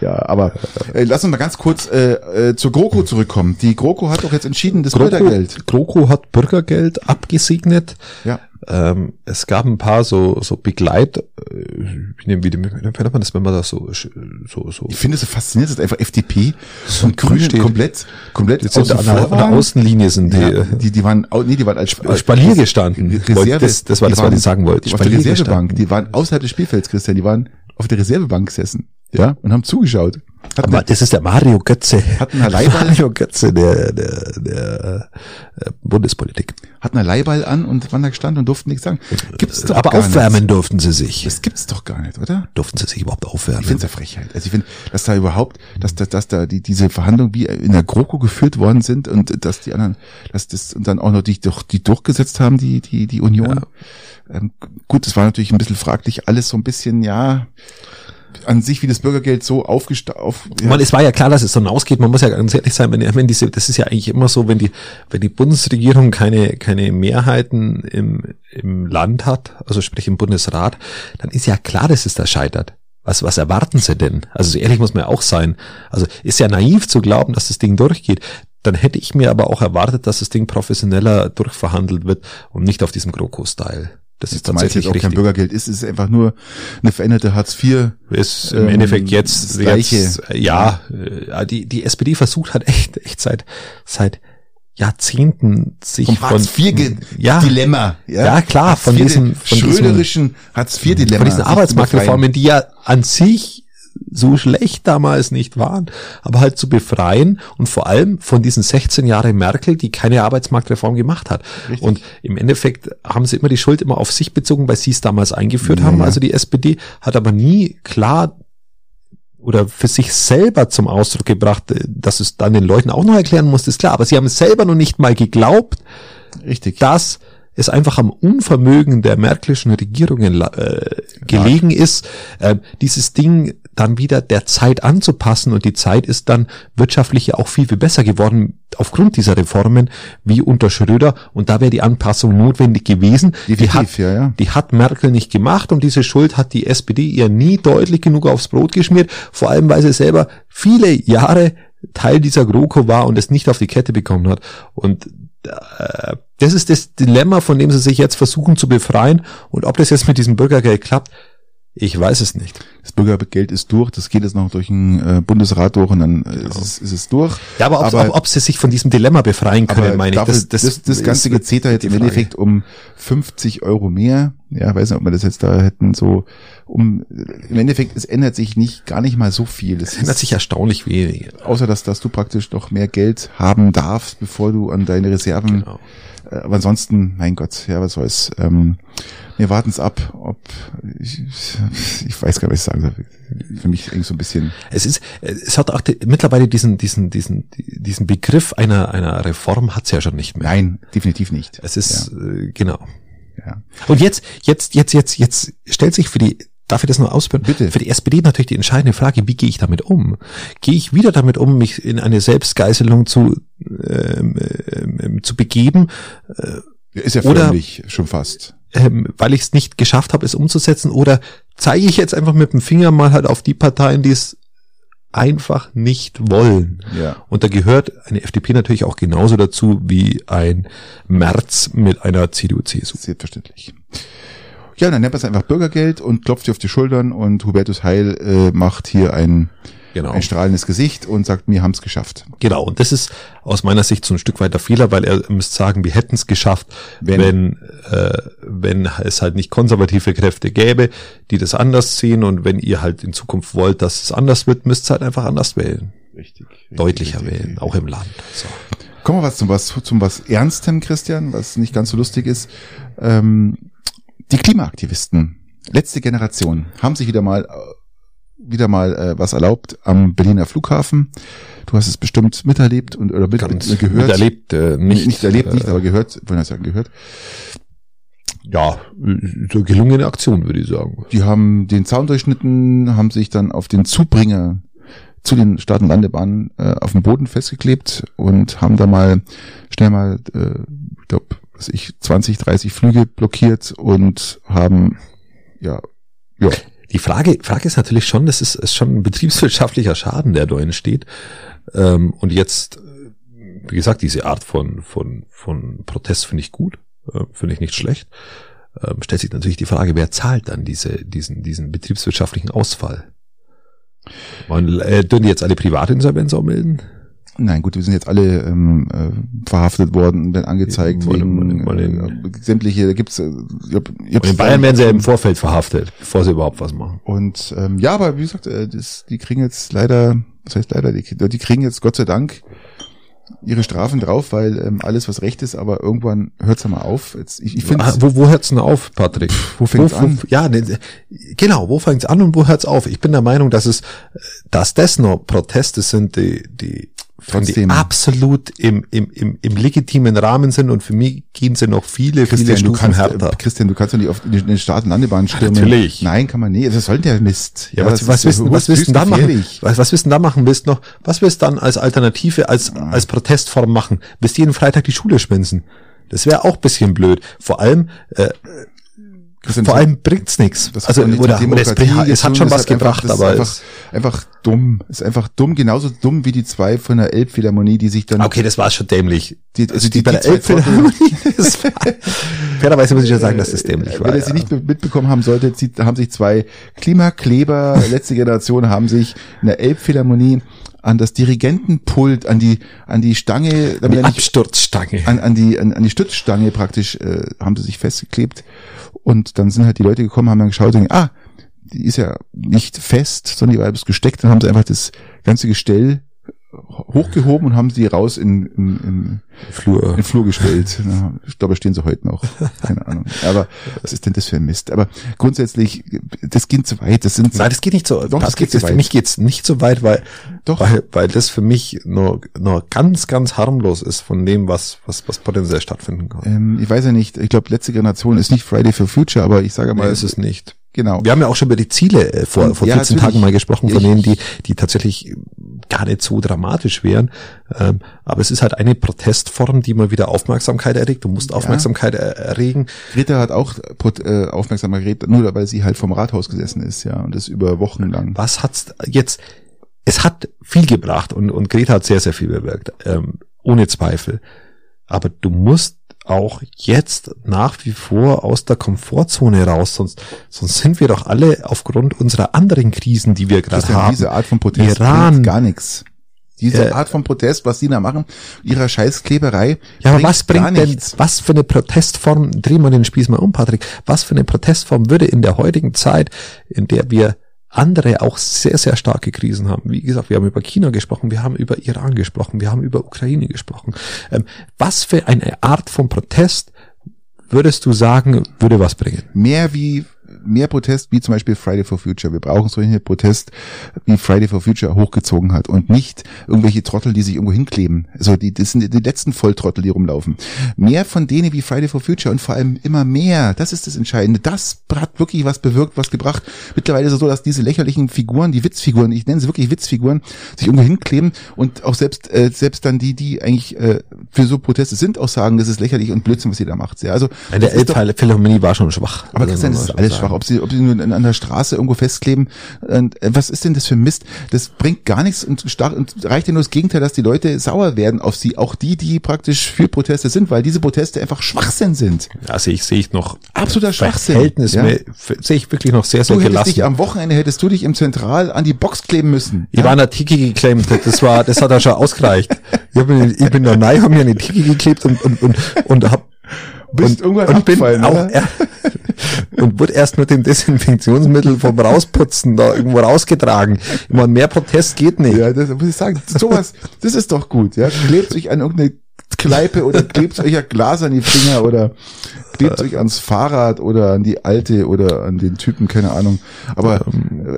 Ja, aber äh, lass uns mal ganz kurz äh, äh, zur GroKo zurückkommen. Die GroKo hat doch jetzt entschieden, das GroKo, Bürgergeld. GroKo hat Bürgergeld abgesegnet. Ja. Ähm, es gab ein paar so, so Begleit, wie nennt man das, wenn man das so, so, so, Ich finde es so faszinierend, dass einfach FDP und Grüne steht. komplett, komplett jetzt außen an der, vor an der. Außenlinie sind die, Ja, äh, die, die waren, nee, die waren als als Spalier gestanden. Reserve, das- das war das, was waren ich sagen wollte. Auf der Reservebank. gestanden. Die waren außerhalb des Spielfelds, Christian. Die waren auf der Reservebank gesessen. Ja, und haben zugeschaut. Hatten, aber das ist der Mario Götze. hatten einen Leihball, Mario Götze der, der, der äh, Bundespolitik. hatten einen Leihball an und waren da gestanden und durften nichts sagen. Gibt's doch aber gar aufwärmen Nicht. durften sie sich. Das gibt's doch gar nicht, oder? Durften sie sich überhaupt aufwärmen? Ich finde es ja Frechheit. Also ich finde, dass da überhaupt, dass da, dass da die, diese Verhandlungen wie in der GroKo geführt worden sind und dass die anderen, dass das und dann auch noch die, die durchgesetzt haben, die, die, die Union. Ähm, gut, das war natürlich ein bisschen fraglich, alles so ein bisschen, ja, an sich wie das Bürgergeld so aufgestaut. Auf, ja. Man, es war ja klar, dass es so hinausgeht. Man muss ja ganz ehrlich sein, wenn, wenn diese, das ist ja eigentlich immer so, wenn die, wenn die Bundesregierung keine, keine Mehrheiten im, im Land hat, also sprich im Bundesrat, dann ist ja klar, dass es da scheitert. Was, was erwarten sie denn? Also so ehrlich muss man ja auch sein. Also ist ja naiv zu glauben, dass das Ding durchgeht. Dann hätte ich mir aber auch erwartet, dass das Ding professioneller durchverhandelt wird und nicht auf diesem GroKo-Style. Das ist tatsächlich auch richtig. kein Bürgergeld ist, es ist einfach nur eine veränderte Hartz IV. Ist im ähm, Endeffekt jetzt. Jetzt, ja, äh, die, die SPD versucht hat echt, echt seit, seit Jahrzehnten sich Vom Hartz IV ja, Dilemma, ja, ja klar, Hartz von diesem, von schröderischen Hartz IV Dilemma, von diesen Arbeitsmarktreformen, die ja an sich so schlecht damals nicht waren, aber halt zu befreien und vor allem von diesen 16 Jahren Merkel, die keine Arbeitsmarktreform gemacht hat. Richtig. Und im Endeffekt haben sie immer die Schuld immer auf sich bezogen, weil sie es damals eingeführt ja, haben. Also die SPD hat aber nie klar oder für sich selber zum Ausdruck gebracht, dass es dann den Leuten auch noch erklären muss, ist klar. Aber sie haben es selber noch nicht mal geglaubt, Richtig. dass es einfach am Unvermögen der märklischen Regierungen äh, gelegen ja. ist, äh, dieses Ding dann wieder der Zeit anzupassen und die Zeit ist dann wirtschaftlich ja auch viel, viel besser geworden aufgrund dieser Reformen wie unter Schröder und da wäre die Anpassung notwendig gewesen. Definitiv, die hat, ja, ja. die hat Merkel nicht gemacht und diese Schuld hat die SPD ihr nie deutlich genug aufs Brot geschmiert, vor allem weil sie selber viele Jahre Teil dieser GroKo war und es nicht auf die Kette bekommen hat und das ist das Dilemma, von dem sie sich jetzt versuchen zu befreien. Und ob das jetzt mit diesem Bürgergeld klappt, ich weiß es nicht. Das Bürgergeld ist durch, das geht jetzt noch durch den äh, Bundesrat durch und dann äh, genau. ist, es, ist es durch. Ja, aber, aber ob, ob, sie sich von diesem Dilemma befreien können, meine ich. Das, das, das, das ganze Gezeter jetzt im Endeffekt um 50 Euro mehr. Ja, weiß nicht, ob man das jetzt da hätten so um im Endeffekt, es ändert sich nicht gar nicht mal so viel. Es, es ändert sich erstaunlich wenig. Außer dass, dass du praktisch doch mehr Geld haben darfst, bevor du an deine Reserven. Genau. Äh, aber ansonsten, mein Gott, ja, was soll's. Ähm, wir warten es ab, ob ich, ich weiß gar nicht, was ich sagen soll. Für mich irgendwie so ein bisschen. Es ist, es hat auch die, mittlerweile diesen, diesen, diesen, diesen Begriff einer, einer Reform hat's ja schon nicht mehr. Nein, definitiv nicht. Es ist, ja. äh, genau. Ja. Und jetzt, jetzt, jetzt, jetzt, jetzt stellt sich für die Darf ich das nur ausführen? Bitte. Für die SPD natürlich die entscheidende Frage, wie gehe ich damit um? Gehe ich wieder damit um, mich in eine Selbstgeißelung zu, ähm, ähm, zu begeben? Äh, ist ja förmlich schon fast ähm, weil ich es nicht geschafft habe, es umzusetzen? Oder zeige ich jetzt einfach mit dem Finger mal halt auf die Parteien, die es einfach nicht wollen? Ja. Und da gehört eine FDP natürlich auch genauso dazu wie ein März mit einer CDU-CSU. Selbstverständlich. Ja, dann nennt man es einfach Bürgergeld und klopft dir auf die Schultern und Hubertus Heil äh, macht hier ein genau. ein strahlendes Gesicht und sagt, wir haben es geschafft. Genau, und das ist aus meiner Sicht so ein Stück weiter Fehler, weil er müsste sagen, wir hätten es geschafft, wenn, wenn, äh, wenn es halt nicht konservative Kräfte gäbe, die das anders sehen und wenn ihr halt in Zukunft wollt, dass es anders wird, müsst ihr halt einfach anders wählen. Richtig. richtig Deutlicher richtig, wählen, richtig. auch im Land. So. Kommen wir was zum was zum was Ernstem, Christian, was nicht ganz so lustig ist. Ähm, die Klimaaktivisten, letzte Generation, haben sich wieder mal wieder mal äh, was erlaubt am Berliner Flughafen. Du hast es bestimmt miterlebt und oder mit, Ganz gehört. Miterlebt, äh, nicht. Nicht erlebt, nicht, aber gehört, wollen wir sagen, gehört. Ja, so gelungene Aktion, würde ich sagen. Die haben den Zaun durchschnitten, haben sich dann auf den Zubringer zu den Start- und Landebahnen äh, auf dem Boden festgeklebt und haben da mal schnell mal, äh, ich glaube, was ich, 20, 30 Flüge blockiert und haben ja, ja, die Frage, Frage ist natürlich schon, das ist, ist schon ein betriebswirtschaftlicher Schaden, der da entsteht. Ähm, und jetzt, wie gesagt, diese Art von, von, von Protest finde ich gut, äh, finde ich nicht schlecht. Ähm, stellt sich natürlich die Frage, wer zahlt dann diese, diesen, diesen betriebswirtschaftlichen Ausfall? Man, äh, dürfen die jetzt alle Privatinsolvenz auch melden? Nein, gut, wir sind jetzt alle ähm, äh, verhaftet worden, dann angezeigt ja, wegen mal den, äh, sämtliche, da gibt's äh, hab, ich in Bayern werden sie ja im Vorfeld verhaftet, bevor sie überhaupt was machen. Und ähm, ja, aber wie gesagt, äh, das, die kriegen jetzt leider, das heißt leider, die, die kriegen jetzt Gott sei Dank ihre Strafen drauf, weil ähm, alles was recht ist, aber irgendwann hört's ja mal auf. Jetzt, ich, ich finde, ah, wo, wo hört's denn auf, Patrick? Wo fängt's wo, an? Wo, ja, ne, genau, wo fängt's an und wo hört's auf? Ich bin der Meinung, dass es, dass das noch Proteste sind, die, die ich Trotzdem. absolut im, im, im, im legitimen Rahmen sind und für mich gehen sie noch viele, viele Christian, du Stufen kannst, härter. Christian, du kannst doch nicht auf die- eine Start- und Landebahn stürmen. natürlich. Nein, kann man nicht. Das soll der Mist. Ja, was, das was, ist willst, du- was höchst willst du da machen? Was, was willst du da machen? Willst noch, was willst du dann als Alternative, als, als Protestform machen? Willst du jeden Freitag die Schule schwänzen? Das wäre auch bisschen blöd. Vor allem, äh, vor allem bringt's nichts. Also, oder, oder es, es hat schon was einfach- gebracht, ist aber einfach, es, einfach dumm. Ist einfach dumm, genauso dumm wie die zwei von der Elbphilharmonie, die sich dann okay, das war schon dämlich. Die- also die- bei die der zwei Elbphilharmonie, fairerweise muss ich ja sagen, dass das dämlich war. Wenn ihr sie ja. nicht mitbekommen haben solltet, haben sich zwei Klimakleber, letzte Generation, haben sich in der Elbphilharmonie an das Dirigentenpult, an die, an die Stange, damit Die nicht, Absturzstange. an, an die, an, an die Stützstange praktisch, äh, haben sie sich festgeklebt. Und dann sind halt die Leute gekommen, haben dann geschaut und ah, die ist ja nicht fest, sondern die war etwas gesteckt. Dann haben sie einfach das ganze Gestell hochgehoben und haben sie raus in, in, in, Flur. in Flur gestellt. Ja, Ich glaube, da stehen sie heute noch. Keine Ahnung. Aber was ist denn das für ein Mist? Aber grundsätzlich, das geht zu weit. Das sind Nein, das geht nicht so. Doch, das geht zu Für weit. mich geht's nicht so weit, weil, Doch. weil, weil das für mich nur, nur ganz, ganz harmlos ist von dem, was, was, was potenziell stattfinden kann. ähm, ich weiß ja nicht, ich glaube, letzte Generation ist nicht Friday for Future, aber ich sage Nee, mal, ist es nicht. genau. Wir haben ja auch schon über die Ziele äh, vor, vor Ja, 14 natürlich. Tagen mal gesprochen, von denen, die, die tatsächlich gar nicht so dramatisch wären. Ähm, aber es ist halt eine Protestform, die mal wieder Aufmerksamkeit erregt. Du musst Aufmerksamkeit er erregen. Greta hat auch äh, Aufmerksamkeit geredet, nur weil sie halt vom Rathaus gesessen ist, ja, und das über Wochen lang. Was hat's jetzt? Es hat viel gebracht und, und Greta hat sehr, sehr viel bewirkt. Ähm, ohne Zweifel. Aber du musst auch jetzt nach wie vor aus der Komfortzone raus, sonst, sonst sind wir doch alle aufgrund unserer anderen Krisen, die wir gerade haben. diese Art von Protest Iran. gar nichts. Diese Äh, Art von Protest, was die da machen, ihrer Scheißkleberei, Ja, aber was bringt denn, nichts. was für eine Protestform, drehen wir den Spieß mal um, Patrick, was für eine Protestform würde in der heutigen Zeit, in der wir andere auch sehr, sehr starke Krisen haben. Wie gesagt, wir haben über China gesprochen, wir haben über Iran gesprochen, wir haben über Ukraine gesprochen. Ähm, was für eine Art von Protest würdest du sagen, würde was bringen? mehr wie mehr Protest wie zum Beispiel Friday for Future. Wir brauchen solche Protest, wie Friday for Future hochgezogen hat und nicht irgendwelche Trottel, die sich irgendwo hinkleben. Also die, das sind die letzten Volltrottel, die rumlaufen. Mehr von denen wie Friday for Future und vor allem immer mehr. Das ist das Entscheidende. Das hat wirklich was bewirkt, was gebracht. Mittlerweile ist es so, dass diese lächerlichen Figuren, die Witzfiguren, ich nenne sie wirklich Witzfiguren, sich irgendwo hinkleben und auch selbst äh, selbst dann die, die eigentlich äh, für so Proteste sind, auch sagen, das ist lächerlich und Blödsinn, was ihr da macht. Ja, also Der das ist doch- Elbphilharmonie war schon schwach. aber Also, Christian, das ist alles schwach. Ob sie, ob sie nur an, der Straße irgendwo festkleben, und, äh, was ist denn das für Mist? Das bringt gar nichts und, stark, und reicht ja nur das Gegenteil, dass die Leute sauer werden auf sie. Auch die, die praktisch für Proteste sind, weil diese Proteste einfach Schwachsinn sind. Ja, sehe ich, sehe ich noch Absoluter Schwachsinn. Verhältnis, ja. sehe ich wirklich noch sehr, sehr Du gelassen. dich am Wochenende hättest du dich im Zentral an die Box kleben müssen. Ich war an der Tiki geklemmt, das war, das hat ja schon ausgereicht. Ich bin, ich bin da rein, hab mir die Tiki geklebt und, und, und, und hab, Bist und, irgendwann und bin abgefallen, auch, oder? er, und wurde erst mit dem Desinfektionsmittel vom Rausputzen da irgendwo rausgetragen. Meine, mehr Protest geht nicht. Ja, das muss ich sagen. Sowas, das ist doch gut. Ja, klebt euch an irgendeine Kneipe oder klebt euch ein Glas an die Finger oder klebt euch ans Fahrrad oder an die Alte oder an den Typen, keine Ahnung. Aber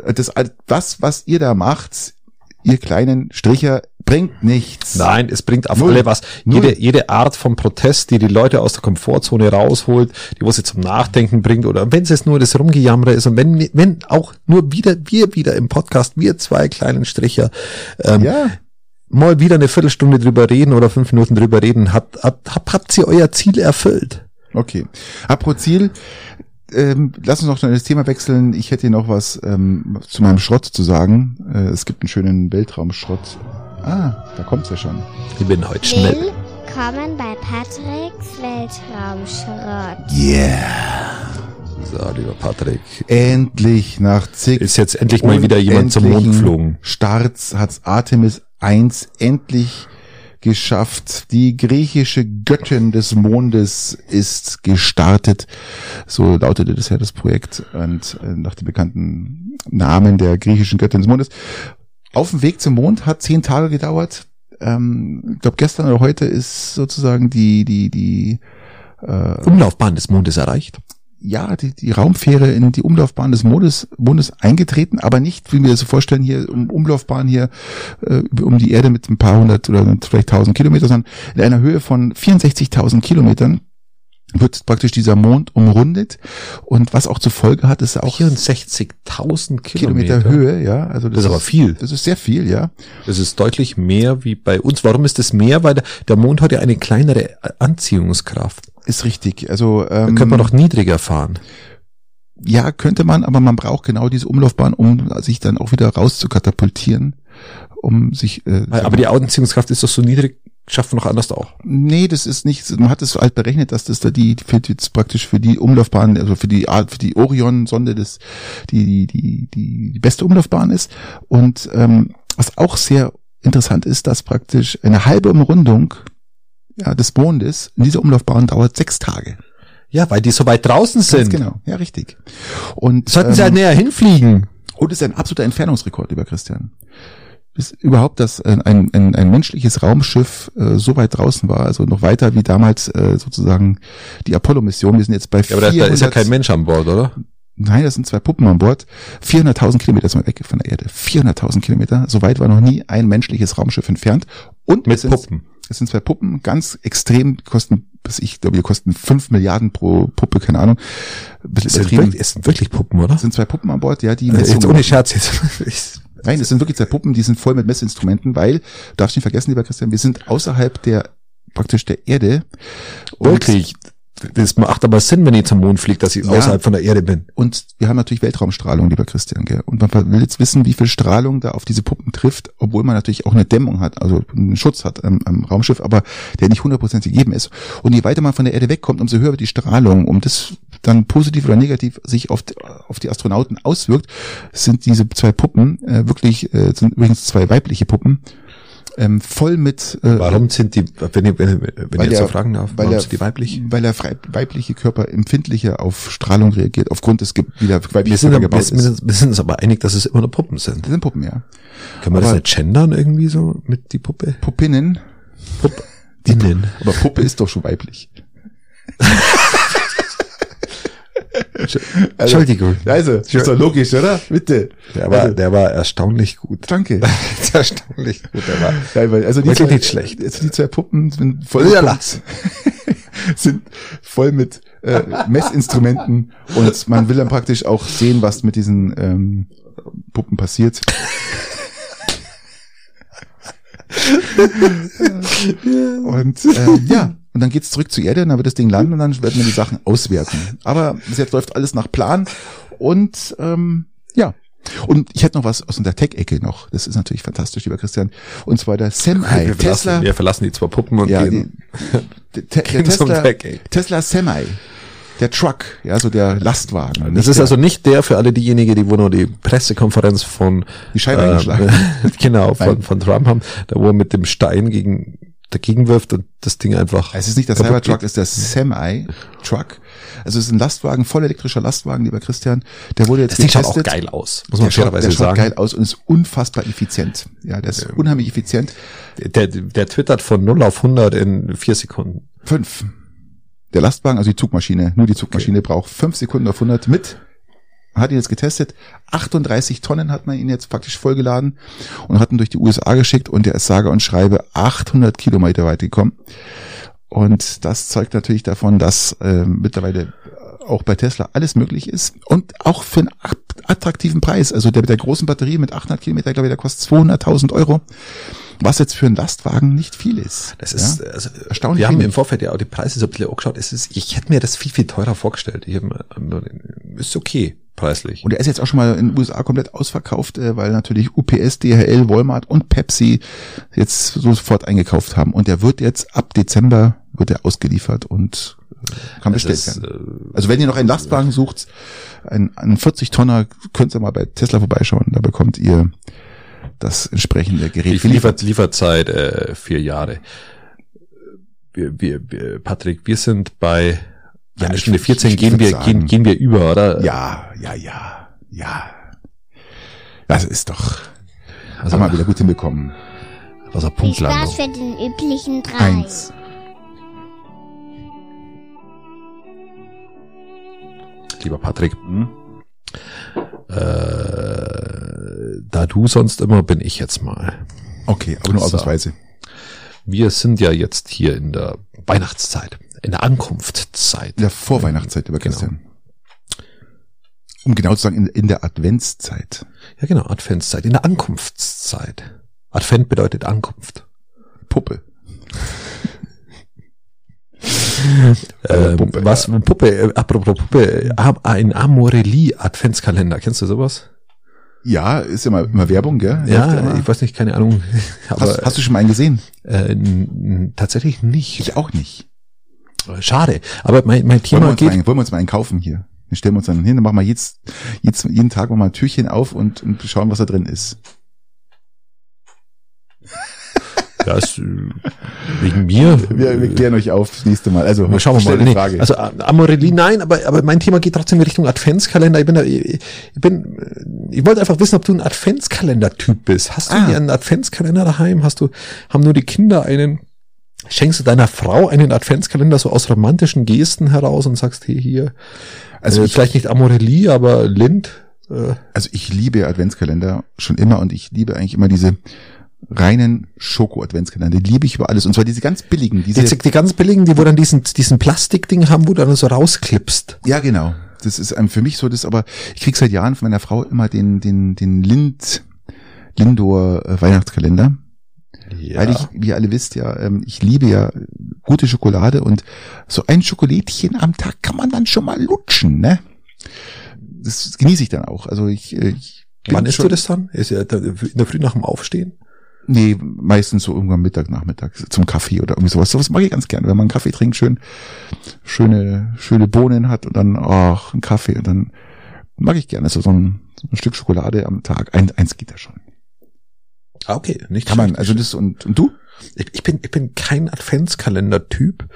äh, das, was, was ihr da macht, ihr kleinen Stricher, bringt nichts. Nein, es bringt auf Null. alle was. Null. Jede, jede Art von Protest, die die Leute aus der Komfortzone rausholt, die was sie zum Nachdenken bringt oder wenn es jetzt nur das Rumgejammere ist und wenn, wenn auch nur wieder, wir wieder im Podcast, wir zwei kleinen Stricher, ähm, Ja, mal wieder eine Viertelstunde drüber reden oder fünf Minuten drüber reden, habt, habt, habt, habt ihr euer Ziel erfüllt? okay. Apropos Ziel, ähm, lass uns noch schnell das Thema wechseln. Ich hätte noch was ähm, zu meinem Schrott zu sagen. Äh, es gibt einen schönen Weltraumschrott. Ah, da kommt's ja schon. Ich bin heute schnell. Willkommen bei Patricks Weltraumschrott. Yeah. So, lieber Patrick. Endlich nach zig Ist jetzt endlich mal wieder jemand zum Mond geflogen. Starts hat's Artemis 1 endlich geschafft. Die griechische Göttin des Mondes ist gestartet. So lautete das ja das Projekt und äh, nach dem bekannten Namen der griechischen Göttin des Mondes. Auf dem Weg zum Mond hat zehn Tage gedauert. Ähm, ich glaube gestern oder heute ist sozusagen die die die äh, Umlaufbahn des Mondes erreicht. ja, die, die Raumfähre in die Umlaufbahn des Mondes, Mondes eingetreten, aber nicht, wie wir das so vorstellen, hier um Umlaufbahn hier äh, um die Erde mit ein paar hundert oder vielleicht tausend Kilometer, sondern in einer Höhe von 64.000 Kilometern wird praktisch dieser Mond umrundet und was auch zur Folge hat, ist auch 64.000 Kilometer. Kilometer Höhe, ja, also Das ist aber viel. Das ist sehr viel, ja. Das ist deutlich mehr wie bei uns. Warum ist das mehr? Weil der, Mond hat ja eine kleinere Anziehungskraft. Ist richtig. Also Da ähm, könnte man doch niedriger fahren. ja, könnte man, aber man braucht genau diese Umlaufbahn, um sich dann auch wieder raus zu katapultieren, um sich. Äh, Aber die Anziehungskraft ist doch so niedrig, schafft man doch anders auch. Nee, das ist nicht, man hat es halt berechnet, dass das da die, für die jetzt praktisch für die Umlaufbahn, also für die Art, für die Orion-Sonde das, die, die, die, die, die beste Umlaufbahn ist. Und ähm, was auch sehr interessant ist, dass praktisch eine halbe Umrundung ja, des Mondes in dieser Umlaufbahn dauert sechs Tage. Ja, weil die so weit draußen Ganz sind. genau, ja, richtig. Und, Sollten sie ähm, halt näher hinfliegen. Und es ist ein absoluter Entfernungsrekord, lieber Christian. Bis überhaupt, dass ein, ein, ein, menschliches Raumschiff äh, so weit draußen war, also noch weiter wie damals äh, sozusagen die Apollo-Mission. Wir sind jetzt bei Ja, aber da, 400, da ist ja kein Mensch an Bord, oder? Nein, das sind zwei Puppen an Bord. 400.000 Kilometer sind wir weg von der Erde. 400.000 Kilometer. So weit war noch nie ein menschliches Raumschiff entfernt. Und Mit es sind, Puppen. Es sind zwei Puppen, ganz extrem, kosten, bis ich glaube, die kosten 5 Milliarden pro Puppe, keine Ahnung. Es sind, wirklich, es sind wirklich Puppen, oder? Es sind zwei Puppen an Bord, ja, die Äh, Jetzt ohne Scherz jetzt. Nein, es sind wirklich zwei Puppen, die sind voll mit Messinstrumenten, weil, du darfst nicht vergessen, lieber Christian, wir sind außerhalb der, praktisch der Erde. Und- Wirklich. Das macht aber Sinn, wenn ich zum Mond fliege, dass ich Ja. außerhalb von der Erde bin. Und wir haben natürlich Weltraumstrahlung, lieber Christian, gell? Und man will jetzt wissen, wie viel Strahlung da auf diese Puppen trifft, obwohl man natürlich auch eine Dämmung hat, also einen Schutz hat am, am Raumschiff, aber der nicht hundertprozentig gegeben ist. Und je weiter man von der Erde wegkommt, umso höher wird die Strahlung. Um das dann positiv oder negativ sich auf die, auf die Astronauten auswirkt, sind diese zwei Puppen äh, wirklich, äh, sind übrigens zwei weibliche Puppen, ähm, voll mit äh, Warum sind die, wenn ich, wenn, wenn ich jetzt der- so fragen darf, weil warum der, sind die weiblich? Weil der weibliche Körper empfindlicher auf Strahlung reagiert, aufgrund des, Ge- wie der weibliche Wir sind, Körper wir, gebaut wir, sind, wir sind uns aber einig, dass es immer nur Puppen sind. Das sind Puppen, ja. Können wir das Aber- nicht gendern irgendwie so mit die Puppe? Puppinnen, Pupp. Innen. aber Puppe ist doch schon weiblich. Entschuldigung. Also, ist doch logisch, oder? Bitte. Der war, also, der war erstaunlich gut. danke. erstaunlich gut, der war. Weil, also die zwei, nicht schlecht. Also die zwei Puppen sind voll, Ja, sind voll mit äh, Messinstrumenten und man will dann praktisch auch sehen, was mit diesen ähm, Puppen passiert. und ähm, ja, und dann geht's zurück zur Erde, und dann wird das Ding landen und dann werden wir die Sachen auswerten. Aber bis jetzt läuft alles nach Plan und ähm, ja. Und ich hätte noch was aus der Tech-Ecke noch. Das ist natürlich fantastisch, lieber Christian. Und zwar der Semi. Wir verlassen, Tesla. wir verlassen die zwei Puppen und Ja, gehen. die, der, der Tesla. Tesla Semi. Der Truck, ja, so der Lastwagen. Das ist der, also nicht der für alle diejenigen, die wo nur die Pressekonferenz von Die Scheibe ähm, eingeschlagen. genau von, von Trump haben, da wo er mit dem Stein gegen dagegen wirft und das Ding einfach. es ist nicht der Cybertruck, es ist der Semi-Truck. Also es ist ein Lastwagen, voll elektrischer Lastwagen, lieber Christian. Der wurde jetzt Das Ding schaut auch getestet. geil aus, muss man fairerweise der schaut sagen. geil aus und ist unfassbar effizient. Ja, der ist unheimlich effizient. Der, der twittert von 0 auf 100 in vier Sekunden. Fünf. Der Lastwagen, also die Zugmaschine, nur die Zugmaschine braucht fünf Sekunden auf 100 mit. Hat ihn jetzt getestet. 38 Tonnen hat man ihn jetzt praktisch vollgeladen und hat ihn durch die USA geschickt und der ist sage und schreibe 800 Kilometer weit gekommen. Und das zeugt natürlich davon, dass äh, mittlerweile auch bei Tesla alles möglich ist und auch für einen attraktiven Preis. Also der mit der großen Batterie mit 800 Kilometer, glaube ich, der kostet 200.000 Euro, was jetzt für einen Lastwagen nicht viel ist. Das ist ja? also, Erstaunlich Wir haben im Vorfeld ja auch die Preise so ein bisschen angeschaut. Es ist, ich hätte mir das viel, viel teurer vorgestellt. Ich hab, mir- ist okay, preislich. Und er ist jetzt auch schon mal in den USA komplett ausverkauft, äh, weil natürlich UPS, DHL, Walmart und Pepsi jetzt sofort eingekauft haben. Und der wird jetzt ab Dezember wird er ausgeliefert und äh, kann bestellt werden. äh, Also wenn ihr noch einen Lastwagen sucht, einen, einen 40 Tonner, könnt ihr mal bei Tesla vorbeischauen. Da bekommt ihr das entsprechende Gerät Wie viel liefert, Lieferzeit? Äh, vier Jahre. Wir, wir, wir, Patrick, wir sind bei Ja, einer ich- Stunde 14 ich gehen wir, sagen- gehen, gehen wir über, oder? Ja, ja, ja, ja. Das ist doch, also, haben wir wieder gut hinbekommen. also Viel Spaß Punktlandung. für den üblichen drei. Eins. lieber Patrick. Hm? Äh, da du sonst immer, bin ich jetzt mal. Okay, aber nur So. ausnahmsweise. Wir sind ja jetzt hier in der Weihnachtszeit, in der Ankunftszeit. In der Vorweihnachtszeit, lieber Genau. Christian. Um genau zu sagen, in, in der Adventszeit. Ja, genau, Adventszeit, in der Ankunftszeit. Advent bedeutet Ankunft. Puppe. Ähm, Puppe, was, Puppe, äh, apropos Puppe, ein Amorelli Adventskalender, kennst du sowas? Ja, ist ja mal immer Werbung, gell? Ja, ich weiß nicht, keine Ahnung. Hast, hast du schon mal einen gesehen? äh, tatsächlich nicht. Ich auch nicht. Schade. Aber mein, mein Wollen wir, Thema mal geht. einen, wollen wir uns mal einen kaufen hier? Dann stellen wir uns dann hin, dann machen wir jetzt, jetzt jeden Tag wir ein Türchen auf und, und schauen, was da drin ist. Ist, äh, wegen mir. Wir, wir klären euch auf das nächste Mal. Also Mal schauen wir mal. Nee, Frage. also äh, Amorelli, nein, aber, aber mein Thema geht trotzdem in Richtung Adventskalender. Ich bin, da, ich, ich bin, äh, ich wollte einfach wissen, ob du ein Adventskalender-Typ bist. Hast du Ah. hier einen Adventskalender daheim? Hast du, haben nur die Kinder einen? Schenkst du deiner Frau einen Adventskalender so aus romantischen Gesten heraus und sagst, hey, hier, also, ich, vielleicht nicht Amorelli, aber Lind? Äh, also ich liebe Adventskalender schon immer und ich liebe eigentlich immer diese reinen Schoko-Adventskalender. Die liebe ich über alles. Und zwar diese ganz billigen, diese. die, die ganz billigen, die wo dann diesen, diesen Plastikding haben, wo du dann so rausklippst. Ja, genau. Das ist für mich so das, aber ich krieg seit Jahren von meiner Frau immer den, den, den Lind, Lindor äh, Weihnachtskalender. Ja. Weil ich, wie ihr alle wisst, ja, ähm, ich liebe ja gute Schokolade und so ein Schokolädchen am Tag kann man dann schon mal lutschen, ne? Das genieße ich dann auch. Also ich, äh, ich Wann isst du das dann? Ist ja in der Früh nach dem Aufstehen? Nee, meistens so irgendwann Mittag, Nachmittag zum Kaffee oder irgendwie sowas. Sowas mag ich ganz gerne, wenn man einen Kaffee trinkt, schön schöne schöne Bohnen hat und dann ach, einen Kaffee und dann mag ich gerne so, so, ein, so ein Stück Schokolade am Tag. Ein, eins geht da schon. Ah, okay, nicht Kann man, also das und, und du? ich, ich bin ich bin kein Adventskalender-Typ.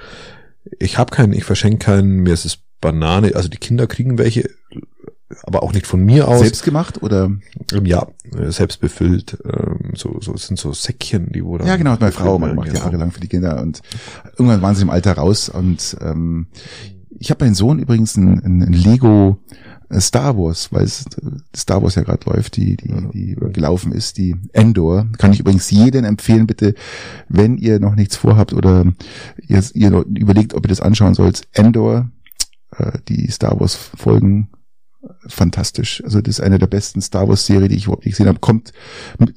Ich habe keinen, ich verschenke keinen, mir ist es Banane, also die Kinder kriegen welche, aber auch nicht von mir aus. Selbst gemacht oder? Ähm, Ja, äh, selbst befüllt. Ähm, so, so es sind so Säckchen, die wo dann Ja, genau, hat meine Frau mal gemacht, genau. jahrelang für die Kinder und irgendwann waren sie im Alter raus und ähm, ich habe meinen Sohn übrigens ein, ein Lego äh, Star Wars, weil es äh, Star Wars ja gerade läuft, die, die, die gelaufen ist, die Endor. Kann ich übrigens jedem empfehlen, bitte, wenn ihr noch nichts vorhabt oder ihr, ihr überlegt, ob ihr das anschauen sollt. Endor, äh, die Star Wars Folgen, äh, fantastisch. Also das ist eine der besten Star Wars Serie, die ich überhaupt nicht gesehen habe. Kommt,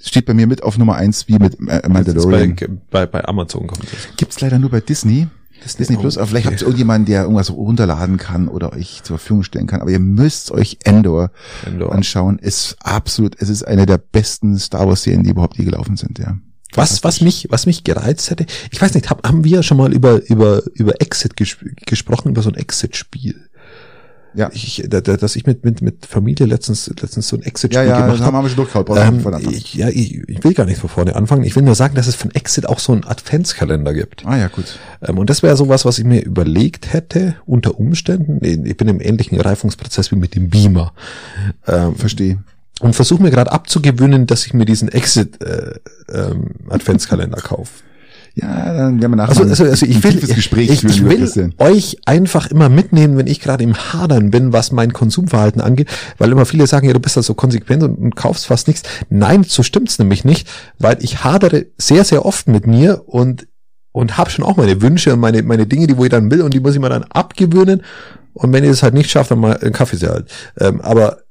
steht bei mir mit auf Nummer eins wie mit äh, Mandalorian. bei, bei, bei Amazon kommt das. Gibt's leider nur bei Disney. Disney Oh, Plus, aber vielleicht habt ihr irgendjemanden, der irgendwas runterladen kann oder euch zur Verfügung stellen kann. Aber ihr müsst euch Endor Endor. anschauen. Ist absolut, es ist eine der besten Star Wars Serien, die überhaupt je gelaufen sind, ja. Was, was mich, was mich gereizt hätte, ich weiß nicht, hab, haben wir schon mal über, über, über Exit ges gesprochen, über so ein Exit-Spiel? Ja. Ich, da, da, dass ich mit, mit, mit Familie letztens, letztens so ein Ja, Exit-Spiel ja, gemacht das haben habe. wir schon Ähm, nicht von Anfang. ich, ja, ich, ich will gar nicht von vorne anfangen. Ich will nur sagen, dass es von Exit auch so einen Adventskalender gibt. Ah ja, gut. Ähm, und das wäre sowas, was ich mir überlegt hätte, unter Umständen. Ich bin im ähnlichen Reifungsprozess wie mit dem Beamer. Ähm, Verstehe. und versuche mir gerade abzugewöhnen, dass ich mir diesen Exit äh, ähm, Adventskalender kaufe. Ja, dann werden wir nachher Also, also, also ich ein will, Gespräch ich, ich will euch einfach immer mitnehmen, wenn ich gerade im Hadern bin, was mein Konsumverhalten angeht, weil immer viele sagen, ja, du bist da so konsequent und, und kaufst fast nichts. Nein, so stimmt's nämlich nicht, weil ich hadere sehr, sehr oft mit mir und und habe schon auch meine Wünsche und meine meine Dinge, die wo ich dann will und die muss ich mir dann abgewöhnen. Und wenn ich das halt nicht schaffe, dann mal einen Kaffee sehr halt. Ähm, aber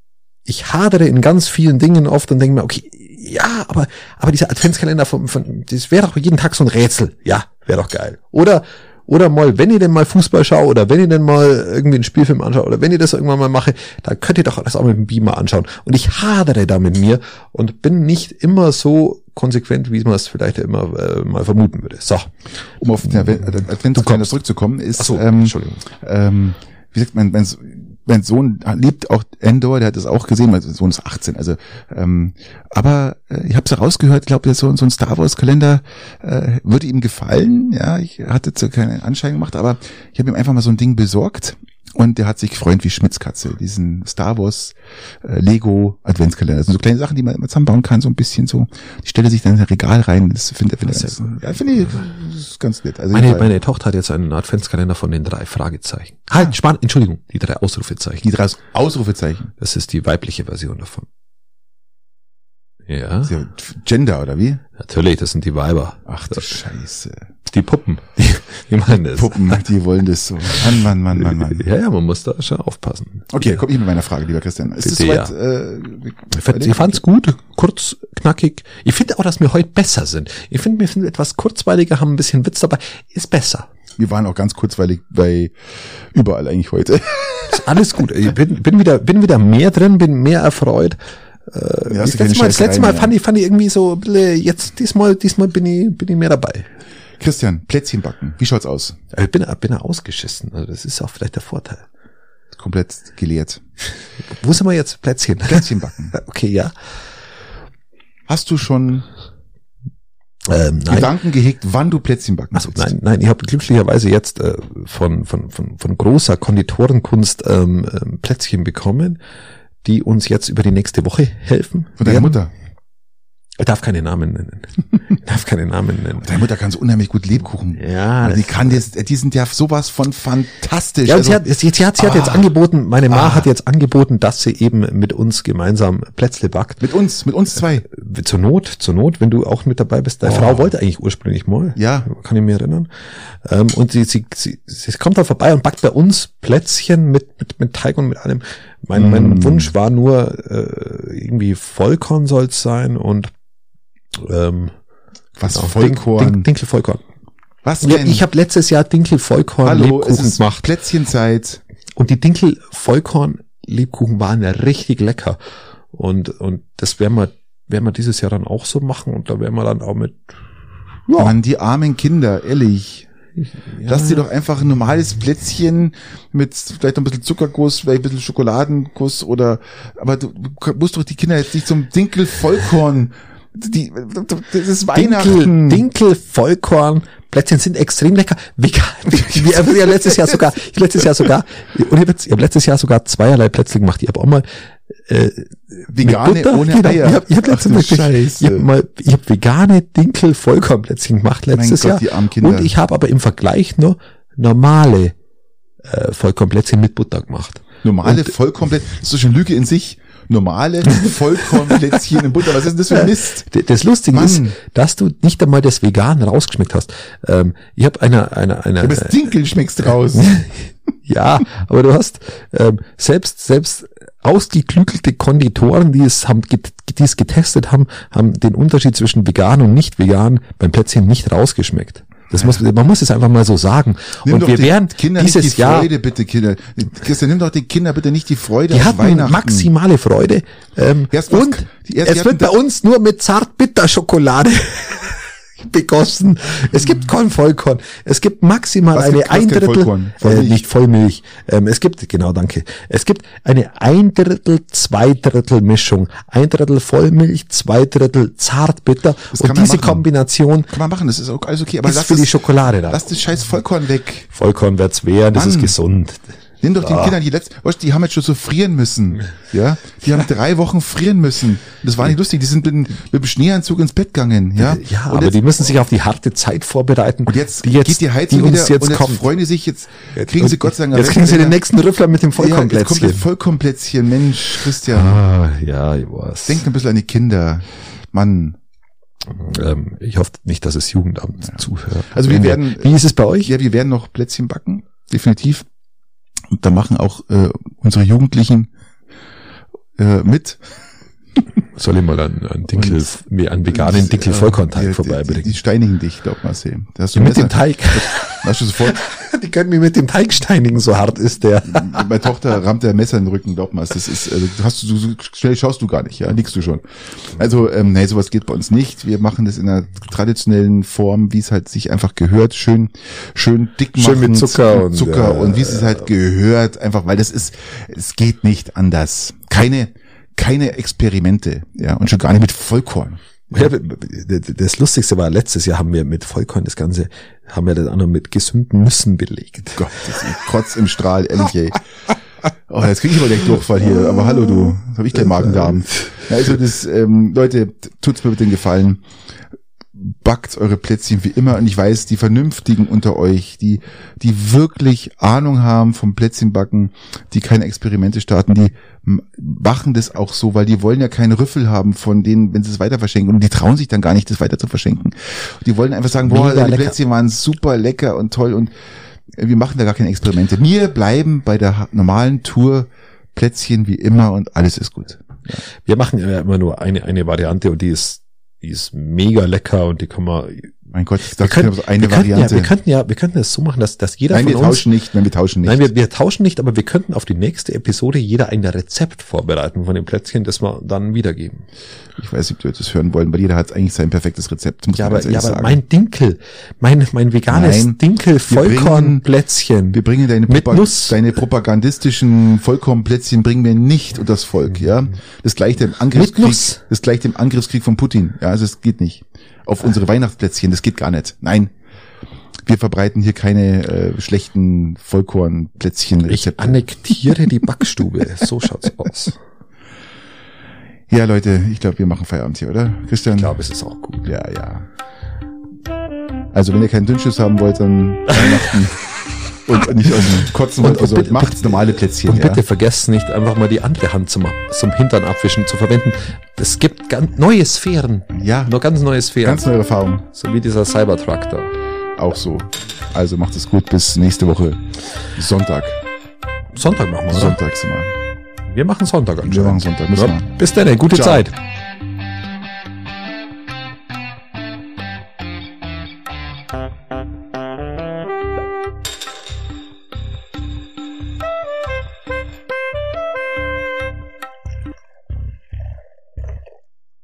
ich hadere in ganz vielen Dingen oft und denke mir, okay, ja, aber, aber dieser Adventskalender von, von das wäre doch jeden Tag so ein Rätsel. Ja, wäre doch geil. Oder, oder mal, wenn ihr denn mal Fußball schaut oder wenn ihr denn mal irgendwie einen Spielfilm anschaut oder wenn ihr das irgendwann mal mache, dann könnt ihr doch das auch mit dem Beamer anschauen. Und ich hadere da mit mir und bin nicht immer so konsequent, wie man es vielleicht immer äh, mal vermuten würde. So. Um auf den Advent- Adventskalender zurückzukommen, ist, so, ähm, Entschuldigung. ähm, wie gesagt, mein, mein, Sohn liebt auch Endor, der hat das auch gesehen, mein Sohn ist 18, also ähm, aber äh, ich habe es herausgehört, ich glaube, so, so ein Star Wars Kalender äh, würde ihm gefallen, ja, ich hatte so keinen Anschein gemacht, aber ich habe ihm einfach mal so ein Ding besorgt und der hat sich gefreut wie Schmitzkatze, diesen Star Wars äh, Lego Adventskalender. Das sind so kleine Sachen, die man immer zusammenbauen kann, so ein bisschen so. Die stelle sich dann in ein Regal rein. Das finde find, Sehr find, ja, finde ich das ist ganz nett. Also Meine, meine Tochter hat jetzt einen Adventskalender von den drei Fragezeichen. Halt, Span Entschuldigung, die drei Ausrufezeichen. die drei Ausrufezeichen. Das ist die weibliche Version davon. Ja, ja Gender oder wie? natürlich, das sind die Weiber. Ach du Scheiße. Die Puppen. Die, die meinen das. Puppen, die wollen das so. Mann, Mann, Mann, Mann, Mann. Ja, ja, man muss da schon aufpassen. Okay, komm ich mit meiner Frage, lieber Christian. Ist es soweit? Äh, Ich, fand, ich fand's gut, kurz, knackig. Ich finde auch, dass wir heute besser sind. Ich finde, wir sind etwas kurzweiliger, haben ein bisschen Witz dabei. Ist besser. wir waren auch ganz kurzweilig bei überall eigentlich heute. Ist alles gut. Ich bin, bin wieder, bin wieder mehr drin, bin mehr erfreut. Ja, Das letzte, Mal, das letzte Mal fand ich, fand ich irgendwie so, bisschen, jetzt, diesmal, diesmal bin ich, bin ich mehr dabei. Christian, Plätzchen backen. Wie schaut's aus? Ich bin, bin ausgeschissen. Also das ist auch vielleicht der Vorteil. Komplett geleert. Wo sind wir jetzt? Plätzchen. Plätzchen backen. Okay, ja. Hast du schon Ähm. Gedanken gehegt, wann du Plätzchen backen Also, nein, nein, ich habe glücklicherweise jetzt äh, von, von, von, von großer Konditorenkunst ähm, ähm, Plätzchen bekommen, die uns jetzt über die nächste Woche helfen. Von deiner. Mutter. Ich darf keine Namen nennen. Ich darf keine Namen nennen. Deine Mutter kann so unheimlich gut Lebkuchen. Ja, die das- kann jetzt, die sind ja sowas von fantastisch. Ja, und Also, sie hat, sie, sie hat, sie hat Ah. jetzt angeboten, meine Ma Ah. hat jetzt angeboten, dass sie eben mit uns gemeinsam Plätzle backt. mit uns, mit uns zwei. Zur Not, zur Not, wenn du auch mit dabei bist. Deine Oh. Frau wollte eigentlich ursprünglich mal. Ja. Kann ich mir erinnern. Ähm, und sie, sie, sie, sie kommt dann vorbei und backt bei uns Plätzchen mit, mit, mit Teig und mit allem. Mein, mein Mm. Wunsch war nur, äh, irgendwie Vollkorn soll's sein und ähm, Was genau, Vollkorn. Dink, Dinkel Vollkorn. Was Ja, denn? ich habe letztes Jahr Dinkel Vollkorn Hallo, es Lebkuchen ist gemacht. Plätzchenzeit. Und die Dinkel Vollkorn Lebkuchen waren ja richtig lecker. Und, und das werden wir, werden wir dieses Jahr dann auch so machen und da werden wir dann auch mit, ja, Mann, die armen Kinder, ehrlich. Ja, Lass dir doch einfach ein normales Plätzchen mit vielleicht noch ein bisschen Zuckerguss, vielleicht ein bisschen Schokoladenguss oder, aber du musst doch die Kinder jetzt nicht zum Dinkel Vollkorn, die, das ist Dinkel, Weihnachten. Dinkel Vollkorn Plätzchen sind extrem lecker. Vegan. Wir haben ja letztes Jahr sogar, ich letztes Jahr sogar, und ich habe hab letztes Jahr sogar zweierlei Plätzchen gemacht. Ich habe auch mal äh, Vegane Butter, ohne genau, Eier. Ich habe ich hab du Mal wirklich- ich hab mal, ich habe vegane Dinkel Vollkornplätzchen gemacht letztes Gott, Jahr. Und ich habe aber im Vergleich nur normale äh, Vollkornplätzchen mit Butter gemacht. Normale Vollkomplett, das ist schon Lüge in sich. Normale Vollkornplätzchen in Butter. Was ist denn das für ein Mist? Das Lustige Mann. ist, dass du nicht einmal das Vegan rausgeschmeckt hast. Ähm, ich habe einer, einer, einer, Aber das Dinkel schmeckst raus. ja, aber du hast ähm, selbst selbst ausgeklügelte Konditoren, die es haben, die es getestet haben, haben den Unterschied zwischen vegan und nicht vegan beim Plätzchen nicht rausgeschmeckt. Das muss, man muss es einfach mal so sagen. Nimm und wir die werden Kinder dieses nicht die Jahr, Freude, bitte, Kinder. Christian, nimm doch die Kinder bitte nicht die Freude die hatten Weihnachten. maximale Freude. Ähm, Erst was- und erst- es wird bei uns nur mit Zartbitterschokolade begossen. Es gibt kein Vollkorn. Es gibt maximal Was eine gibt- ein Drittel, Vollkorn? äh, nicht Vollmilch. Ähm, es gibt, genau, danke. Es gibt eine ein Drittel, zwei Drittel Mischung. Ein Drittel Vollmilch, zwei Drittel Zartbitter. Das Und diese machen. Kombination Kann man machen, das ist auch alles okay. Aber ist lass für die das, Schokolade da. lass das scheiß Vollkorn weg. Vollkorn wird's werden, das ist gesund. Nimm doch den Kindern die letzten, weißt, die haben jetzt schon so frieren müssen. Ja, die haben drei Wochen frieren müssen. Das war nicht lustig. Die sind mit, dem- mit dem Schneeanzug ins Bett gegangen. Ja, Ja, und aber jetzt, die müssen sich auf die harte Zeit vorbereiten. und jetzt, die jetzt geht die Heizung die wieder jetzt und jetzt kommt. freuen die sich jetzt, kriegen sie Gott sei Dank Jetzt kriegen sie den nächsten Rüffler mit dem Ja, jetzt kommt Vollkornplätzchen. das Vollkornplätzchen. Mensch, Christian. ah, ja, ich weiß. Denk ein bisschen an die Kinder. Mann. ähm, ich hoffe nicht, dass es Jugendamt zuhört. Also wir Wenn werden- Wie ist es bei euch? Ja, wir werden noch Plätzchen backen. Definitiv. Und da machen auch äh, unsere Jugendlichen äh, mit. Soll ich mal einen, einen Dinkel, mir einen veganen Dinkel Äh, Vollkornteig die- Die, die vorbeibringen? steinigen dich, glaub mal, sehen. Mit dem Teig. Hast du sofort, Die können mich mit dem Teig steinigen, so hart ist der. meine Tochter rammt der Messer in den Rücken, glaub mal, das ist, also, hast du, so schnell schaust du gar nicht, ja, liegst du schon. Also, ähm, nee, sowas geht bei uns nicht. Wir machen das in einer traditionellen Form, wie es halt sich einfach gehört, schön, schön dick machen. Schön mit Zucker und, Zucker ja, und wie es halt gehört, einfach, weil das ist, es geht nicht anders. Keine, keine Experimente, ja, und schon gar nicht mit Vollkorn. Ja, das Lustigste war, letztes Jahr haben wir mit Vollkorn das Ganze, haben wir das andere mit gesunden Nüssen belegt. Gott, das ist Trotz im Strahl, ehrlich, ey. Oh, jetzt krieg ich mal gleich Durchfall hier. Aber hallo du, hab ich gleich Magen-Darm. Also das, ähm, Leute, tut's mir bitte den Gefallen. Backt eure Plätzchen wie immer. Und ich weiß, die Vernünftigen unter euch, die, die wirklich Ahnung haben vom Plätzchenbacken, die keine Experimente starten, die machen das auch so, weil die wollen ja keinen Rüffel haben von denen, wenn sie es weiter verschenken. Und die trauen sich dann gar nicht, das weiter zu verschenken. Die wollen einfach sagen, boah, Mega die. Plätzchen waren super lecker und toll und wir machen da gar keine Experimente. Wir bleiben bei der normalen Tour Plätzchen wie immer und alles ist gut. Wir machen ja immer nur eine, eine Variante und die ist, die ist mega lecker und die kann man, Mein Gott, wir dachte, können, so eine wir könnten Variante. Ja, wir könnten ja, wir könnten es so machen, dass, dass jeder Nein, von wir uns, tauschen nicht. Nein, wir tauschen nicht. nein, wir, wir tauschen nicht, aber wir könnten auf die nächste Episode jeder ein Rezept vorbereiten von dem Plätzchen, das wir dann wiedergeben. ich weiß nicht, ob du das hören wollen, weil jeder hat eigentlich sein perfektes Rezept. Muss Ja, man aber, ja, aber sagen. mein Dinkel, mein, mein veganes Nein, Dinkel wir bringen- Vollkornplätzchen. wir bringen deine, mit Propa- Nuss. deine propagandistischen Vollkornplätzchen bringen wir nicht unters Volk, ja. Das gleicht dem Angriffskrieg, das gleicht dem Angriffskrieg von Putin. Ja, also es geht nicht. Auf unsere Weihnachtsplätzchen, das geht gar nicht. Nein. Wir verbreiten hier keine äh, schlechten Ich Vollkornplätzchen-Rezepte. annektiere die Backstube. So schaut's aus. Ja, Leute, ich glaube, wir machen Feierabend hier, oder? Christian? Ich glaube, es ist auch gut. Ja, ja. Also, wenn ihr keinen Dünnschiss haben wollt, dann Weihnachten und nicht aus dem Kotzen Und- wollt, also und bitte- macht's normale Plätzchen, Und ja. bitte vergesst nicht, einfach mal die andere Hand zum, zum Hintern abwischen zu verwenden. Es gibt ganz neue Sphären. Ja, Noch ganz neue Sphären. ganz neue Erfahrung. so wie dieser Cybertruck da. Auch so. Also macht es gut, bis nächste Woche. Sonntag. Sonntag machen wir, oder? Sonntag sind wir. Wir machen Sonntag Wir anscheinend. machen Sonntag, müssen Ja, wir. bis dann, gute Ciao. Zeit.